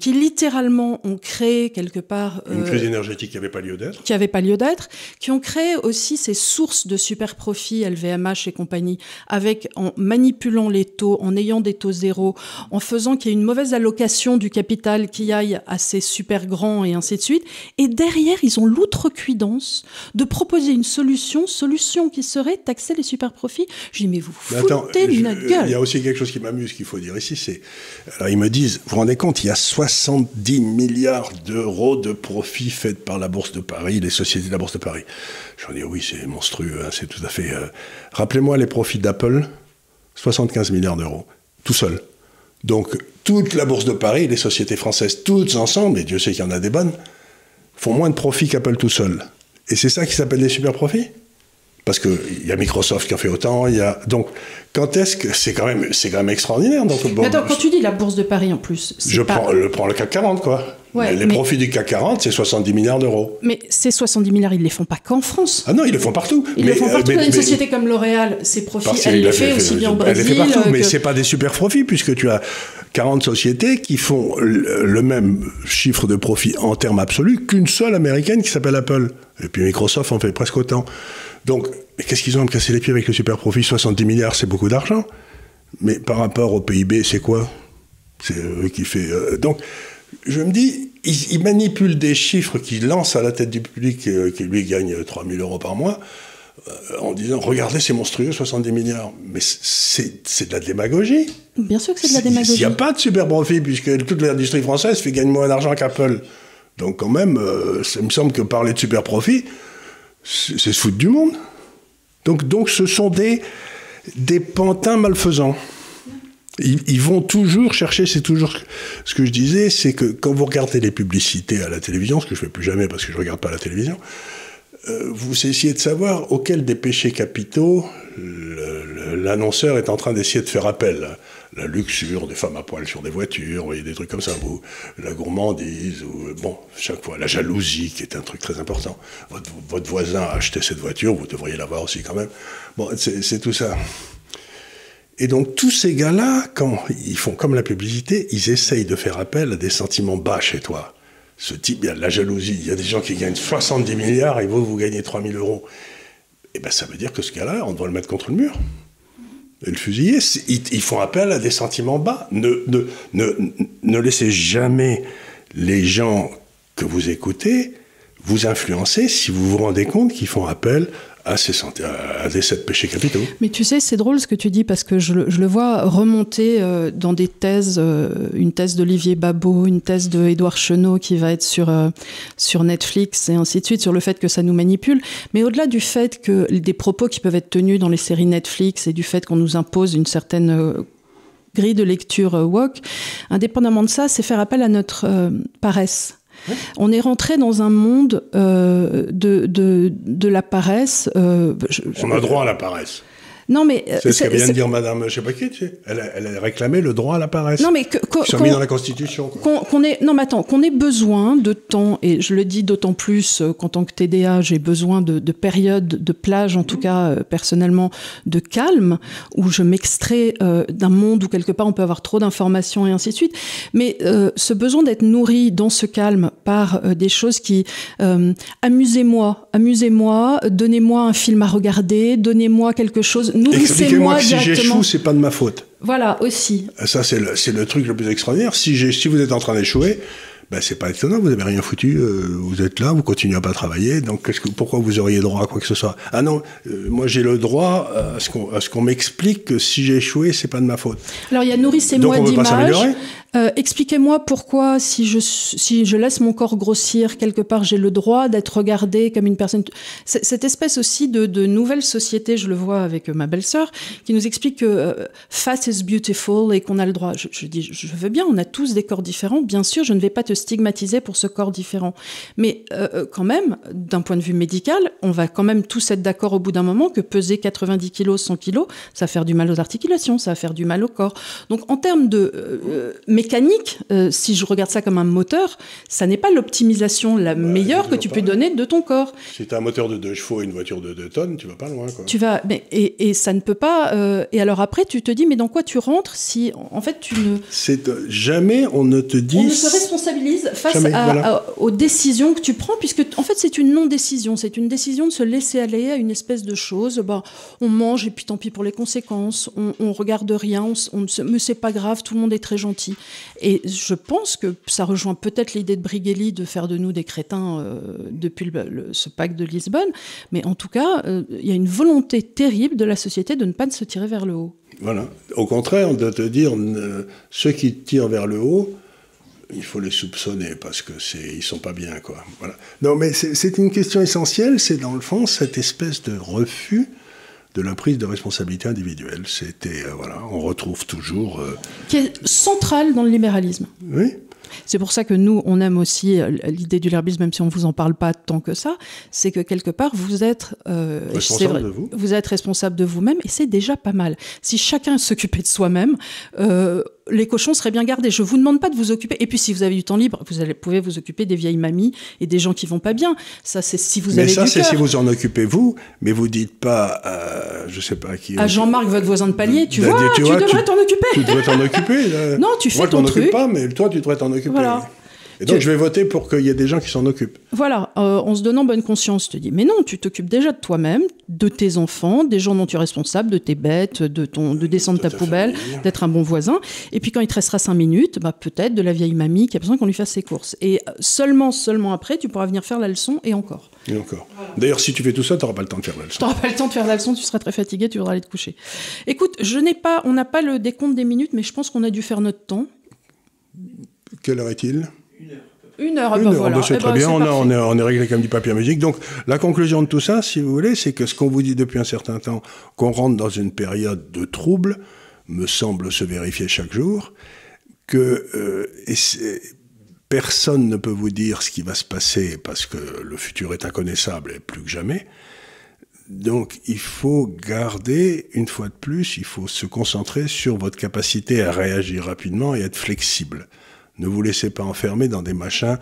qui littéralement ont créé quelque part... Une crise énergétique qui n'avait pas lieu d'être. Qui n'avait pas lieu d'être, qui ont créé aussi ces sources de super profits, LVMH et compagnie, avec, en manipulant les taux, en ayant des taux zéro, en faisant qu'il y ait une mauvaise allocation du capital qui aille à ces super grands et ainsi de suite. Et derrière, ils ont l'outrecuidance de proposer une solution, solution qui serait taxer les super profits. Je dis, mais vous foutez de notre gueule. Il y a aussi quelque chose qui m'amuse qu'il faut dire ici, c'est, alors ils me disent, vous vous rendez compte, il y a 70 milliards d'euros de profits faits par la Bourse de Paris, les sociétés de la Bourse de Paris. J'en dis, oui, c'est monstrueux, hein, c'est tout à fait... Euh, rappelez-moi les profits d'Apple, 75 milliards d'euros, tout seul. Donc, toute la Bourse de Paris, les sociétés françaises, toutes ensemble, et Dieu sait qu'il y en a des bonnes, font moins de profits qu'Apple tout seul. Et c'est ça qui s'appelle des super profits parce qu'il y a Microsoft qui en fait autant, il y a donc quand est-ce que c'est quand même c'est quand même extraordinaire donc mais attends, quand tu dis la bourse de Paris en plus, je prends le prends le CAC 40 quoi. Les profits du CAC 40, c'est 70 milliards d'euros. Mais ces 70 milliards, ils ne les font pas qu'en France. Ah non, ils le font partout. Ils le font partout. une société comme L'Oréal, ses profits, elle les fait, aussi bien au Brésil. Elle les fait partout, mais c'est pas des super profits puisque tu as 40 sociétés qui font le même chiffre de profit en termes absolus qu'une seule américaine qui s'appelle Apple. Et puis Microsoft en fait presque autant. Donc, qu'est-ce qu'ils ont à me casser les pieds avec le super profit? 70 milliards, c'est beaucoup d'argent. Mais par rapport au PIB, c'est quoi? C'est eux qui fait. Euh, donc, je me dis, ils, manipulent des chiffres qu'ils lancent à la tête du public euh, qui lui gagne 3000 euros par mois euh, en disant regardez c'est monstrueux 70 milliards mais c'est de la démagogie bien sûr que c'est de la démagogie il n'y a pas de super profit puisque toute l'industrie française fait gagner moins d'argent qu'Apple donc quand même ça me semble que parler de super profit c'est se foutre du monde. Donc, donc ce sont des, des pantins malfaisants. Ils, vont toujours chercher, c'est toujours ce que je disais, c'est que quand vous regardez les publicités à la télévision, ce que je ne fais plus jamais parce que je ne regarde pas la télévision, euh, vous essayez de savoir auquel des péchés capitaux l'annonceur est en train d'essayer de faire appel la luxure des femmes à poil sur des voitures, vous voyez, des trucs comme ça, ou la gourmandise, ou bon, chaque fois, la jalousie qui est un truc très important. Votre, voisin a acheté cette voiture, vous devriez l'avoir aussi quand même. Bon, c'est tout ça. Et donc tous ces gars-là, quand ils font comme la publicité, ils essayent de faire appel à des sentiments bas chez toi. Ce type, il y a de la jalousie, il y a des gens qui gagnent 70 milliards et vous, vous gagnez 3000 euros. Eh bien ça veut dire que ce gars-là, on doit le mettre contre le mur et le fusiller. Ils, font appel à des sentiments bas. Ne, ne laissez jamais les gens que vous écoutez vous influencer si vous vous rendez compte qu'ils font appel à, ces, à des sept péchés capitaux. Mais tu sais, c'est drôle ce que tu dis parce que je, le vois remonter euh, dans des thèses, euh, une thèse d'Olivier Babot, une thèse de Édouard Chenot qui va être sur, euh, sur Netflix et ainsi de suite, sur le fait que ça nous manipule. Mais au-delà du fait que des propos qui peuvent être tenus dans les séries Netflix et du fait qu'on nous impose une certaine grille de lecture woke, indépendamment de ça, c'est faire appel à notre paresse. On est rentré dans un monde euh, de, de, de, la paresse. Euh, on a droit à la paresse. Non, mais. Euh, c'est ce qu'elle vient de dire Madame, je sais pas qui, tu sais. Elle, a réclamé le droit à la paresse. Non, mais que, qui sont mis dans la Constitution. Qu'on ait, non, mais attends, qu'on ait besoin de temps, et je le dis d'autant plus euh, qu'en tant que TDA, j'ai besoin de, de périodes, de plage, en tout cas, euh, personnellement, de calme, où je m'extrais d'un monde où quelque part on peut avoir trop d'informations et ainsi de suite. Mais ce besoin d'être nourri dans ce calme par des choses qui. amusez-moi, amusez-moi, donnez-moi un film à regarder, donnez-moi quelque chose Expliquez-moi que si j'échoue, c'est pas de ma faute. Voilà, aussi. Ça, c'est le, le, truc le plus extraordinaire. Si, si vous êtes en train d'échouer, ben, c'est pas étonnant, vous avez rien foutu, euh, vous êtes là, vous continuez à pas travailler, donc que, pourquoi vous auriez droit à quoi que ce soit? Ah non, euh, moi j'ai le droit à ce qu'on m'explique que si j'ai échoué, c'est pas de ma faute. Alors il y a nourrissez-moi d'image. Euh, expliquez-moi pourquoi, si je, laisse mon corps grossir, quelque part, j'ai le droit d'être regardé comme une personne. Cette espèce aussi de, nouvelle société, je le vois avec ma belle-sœur, qui nous explique que fat is beautiful et qu'on a le droit. Je, dis, je veux bien, on a tous des corps différents, bien sûr, je ne vais pas te stigmatisé pour ce corps différent. Mais euh, euh, quand même, d'un point de vue médical, on va quand même tous être d'accord au bout d'un moment que peser 90 kg, 100 kg, ça va faire du mal aux articulations, ça va faire du mal au corps. Donc en termes de... Euh, mécanique, euh, si je regarde ça comme un moteur, ça n'est pas l'optimisation la meilleure que tu peux donner de ton corps. Si tu as un moteur de 2 chevaux et une voiture de 2 tonnes, tu vas pas loin. Quoi. Tu vas, mais, et, et, ça ne peut pas. Euh, et alors après, tu te dis, mais dans quoi tu rentres si en fait tu ne. C'est jamais on ne te dit. On ne se responsabilise face à, aux décisions que tu prends, puisque en fait c'est une non-décision, c'est une décision de se laisser aller à une espèce de chose. Bah, on mange et puis tant pis pour les conséquences. On, on regarde rien, on, on mais c'est pas grave, tout le monde est très gentil. Et je pense que ça rejoint peut-être l'idée de Brigelli de faire de nous des crétins euh, depuis ce pacte de Lisbonne, mais en tout cas, euh, il y a une volonté terrible de la société de ne pas se tirer vers le haut. Voilà. Au contraire, de te dire, ceux qui tirent vers le haut, il faut les soupçonner parce que c'est ils sont pas bien quoi. Non mais c'est une question essentielle, c'est dans le fond cette espèce de refus de la prise de responsabilité individuelle. C'était, euh, voilà, on retrouve toujours. Euh, Qui est centrale dans le libéralisme. Oui. C'est pour ça que nous, on aime aussi euh, l'idée du libéralisme, même si on ne vous en parle pas tant que ça, c'est que quelque part, vous êtes, responsable de vous. vous êtes responsable de vous-même, et c'est déjà pas mal. Si chacun s'occupait de soi-même, les cochons seraient bien gardés. Je vous demande pas de vous occuper. Et puis, si vous avez du temps libre, vous allez, pouvez vous occuper des vieilles mamies et des gens qui vont pas bien. Ça, c'est si vous mais avez ça, c'est si vous en occupez vous, mais vous dites pas, euh, je sais pas qui. À Jean-Marc, votre voisin de palier, tu, vois, tu, devrais t'en occuper. Tu devrais t'en occuper. non, tu fais Moi, ton truc. pas, mais toi, tu devrais t'en occuper. Voilà. Et donc, je vais voter pour qu'il y ait des gens qui s'en occupent. Voilà, euh, en se donnant bonne conscience, tu te dis, mais non, tu t'occupes déjà de toi-même, de tes enfants, des gens dont tu es responsable, de tes bêtes, de, ton, de descendre ta, poubelle, d'être un bon voisin. Et puis quand il te restera cinq minutes, bah, peut-être de la vieille mamie qui a besoin qu'on lui fasse ses courses. Et seulement, seulement après, tu pourras venir faire la leçon et encore. Et encore. D'ailleurs, si tu fais tout ça, tu n'auras pas le temps de faire la leçon. Tu n'auras pas le temps de faire la leçon, tu seras très fatigué, tu voudras aller te coucher. Écoute, je n'ai pas, on n'a pas le décompte des minutes, mais je pense qu'on a dû faire notre temps. Quelle heure est-il? Une heure. Une heure, Une heure. voilà. Ben, c'est Eh très ben, bien, c'est on, a, parfait. on, est, on est réglé comme du papier à musique. Donc, la conclusion de tout ça, si vous voulez, c'est que ce qu'on vous dit depuis un certain temps, qu'on rentre dans une période de trouble, me semble se vérifier chaque jour, que euh, et personne ne peut vous dire ce qui va se passer parce que le futur est inconnaissable et plus que jamais. Donc, il faut garder, une fois de plus, il faut se concentrer sur votre capacité à réagir rapidement et être flexible. Ne vous laissez pas enfermer dans des machins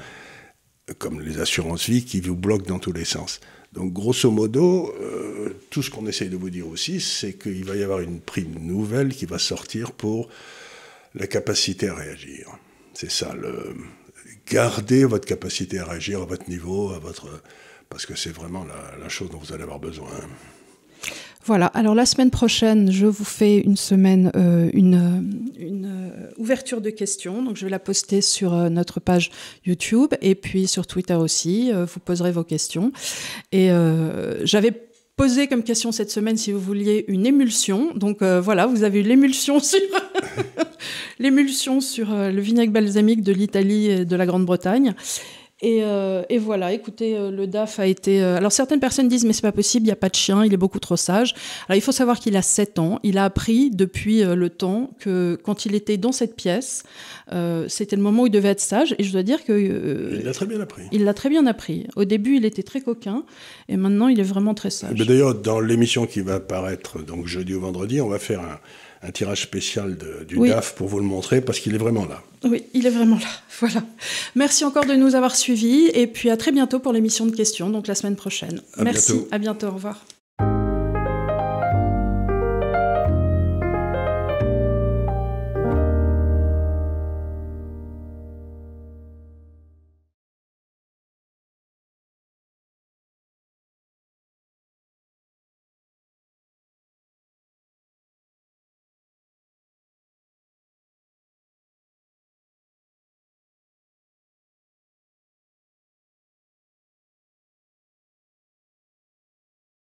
comme les assurances vie qui vous bloquent dans tous les sens. Donc, grosso modo, euh, tout ce qu'on essaye de vous dire aussi, c'est qu'il va y avoir une prime nouvelle qui va sortir pour la capacité à réagir. C'est ça, le... votre capacité à réagir à votre niveau, à votre... parce que c'est vraiment la chose dont vous allez avoir besoin. Voilà, alors la semaine prochaine, je vous fais une semaine, euh, une, euh, euh, ouverture de questions. Donc je vais la poster sur notre page YouTube et puis sur Twitter aussi. Vous poserez vos questions. Et j'avais posé comme question cette semaine, si vous vouliez, une émulsion. Donc voilà, vous avez eu l'émulsion sur, l'émulsion sur le vinaigre balsamique de l'Italie et de la Grande-Bretagne. Et, euh, et voilà, écoutez, euh, le DAF a été. euh, alors certaines personnes disent mais c'est pas possible, il n'y a pas de chien, il est beaucoup trop sage. Alors il faut savoir qu'il a 7 ans, il a appris depuis le temps que quand il était dans cette pièce, c'était le moment où il devait être sage. Et je dois dire que Il a très bien appris. il l'a très bien appris. Au début, il était très coquin, et maintenant il est vraiment très sage. Mais D'ailleurs, dans l'émission qui va paraître donc jeudi ou vendredi, on va faire un, un tirage spécial de- du Oui. DAF pour vous le montrer parce qu'il est vraiment là. Oui, il est vraiment là. Voilà. Merci encore de nous avoir suivis, et puis à très bientôt pour l'émission de questions, donc la semaine prochaine. À Merci. bientôt. À bientôt. Au revoir.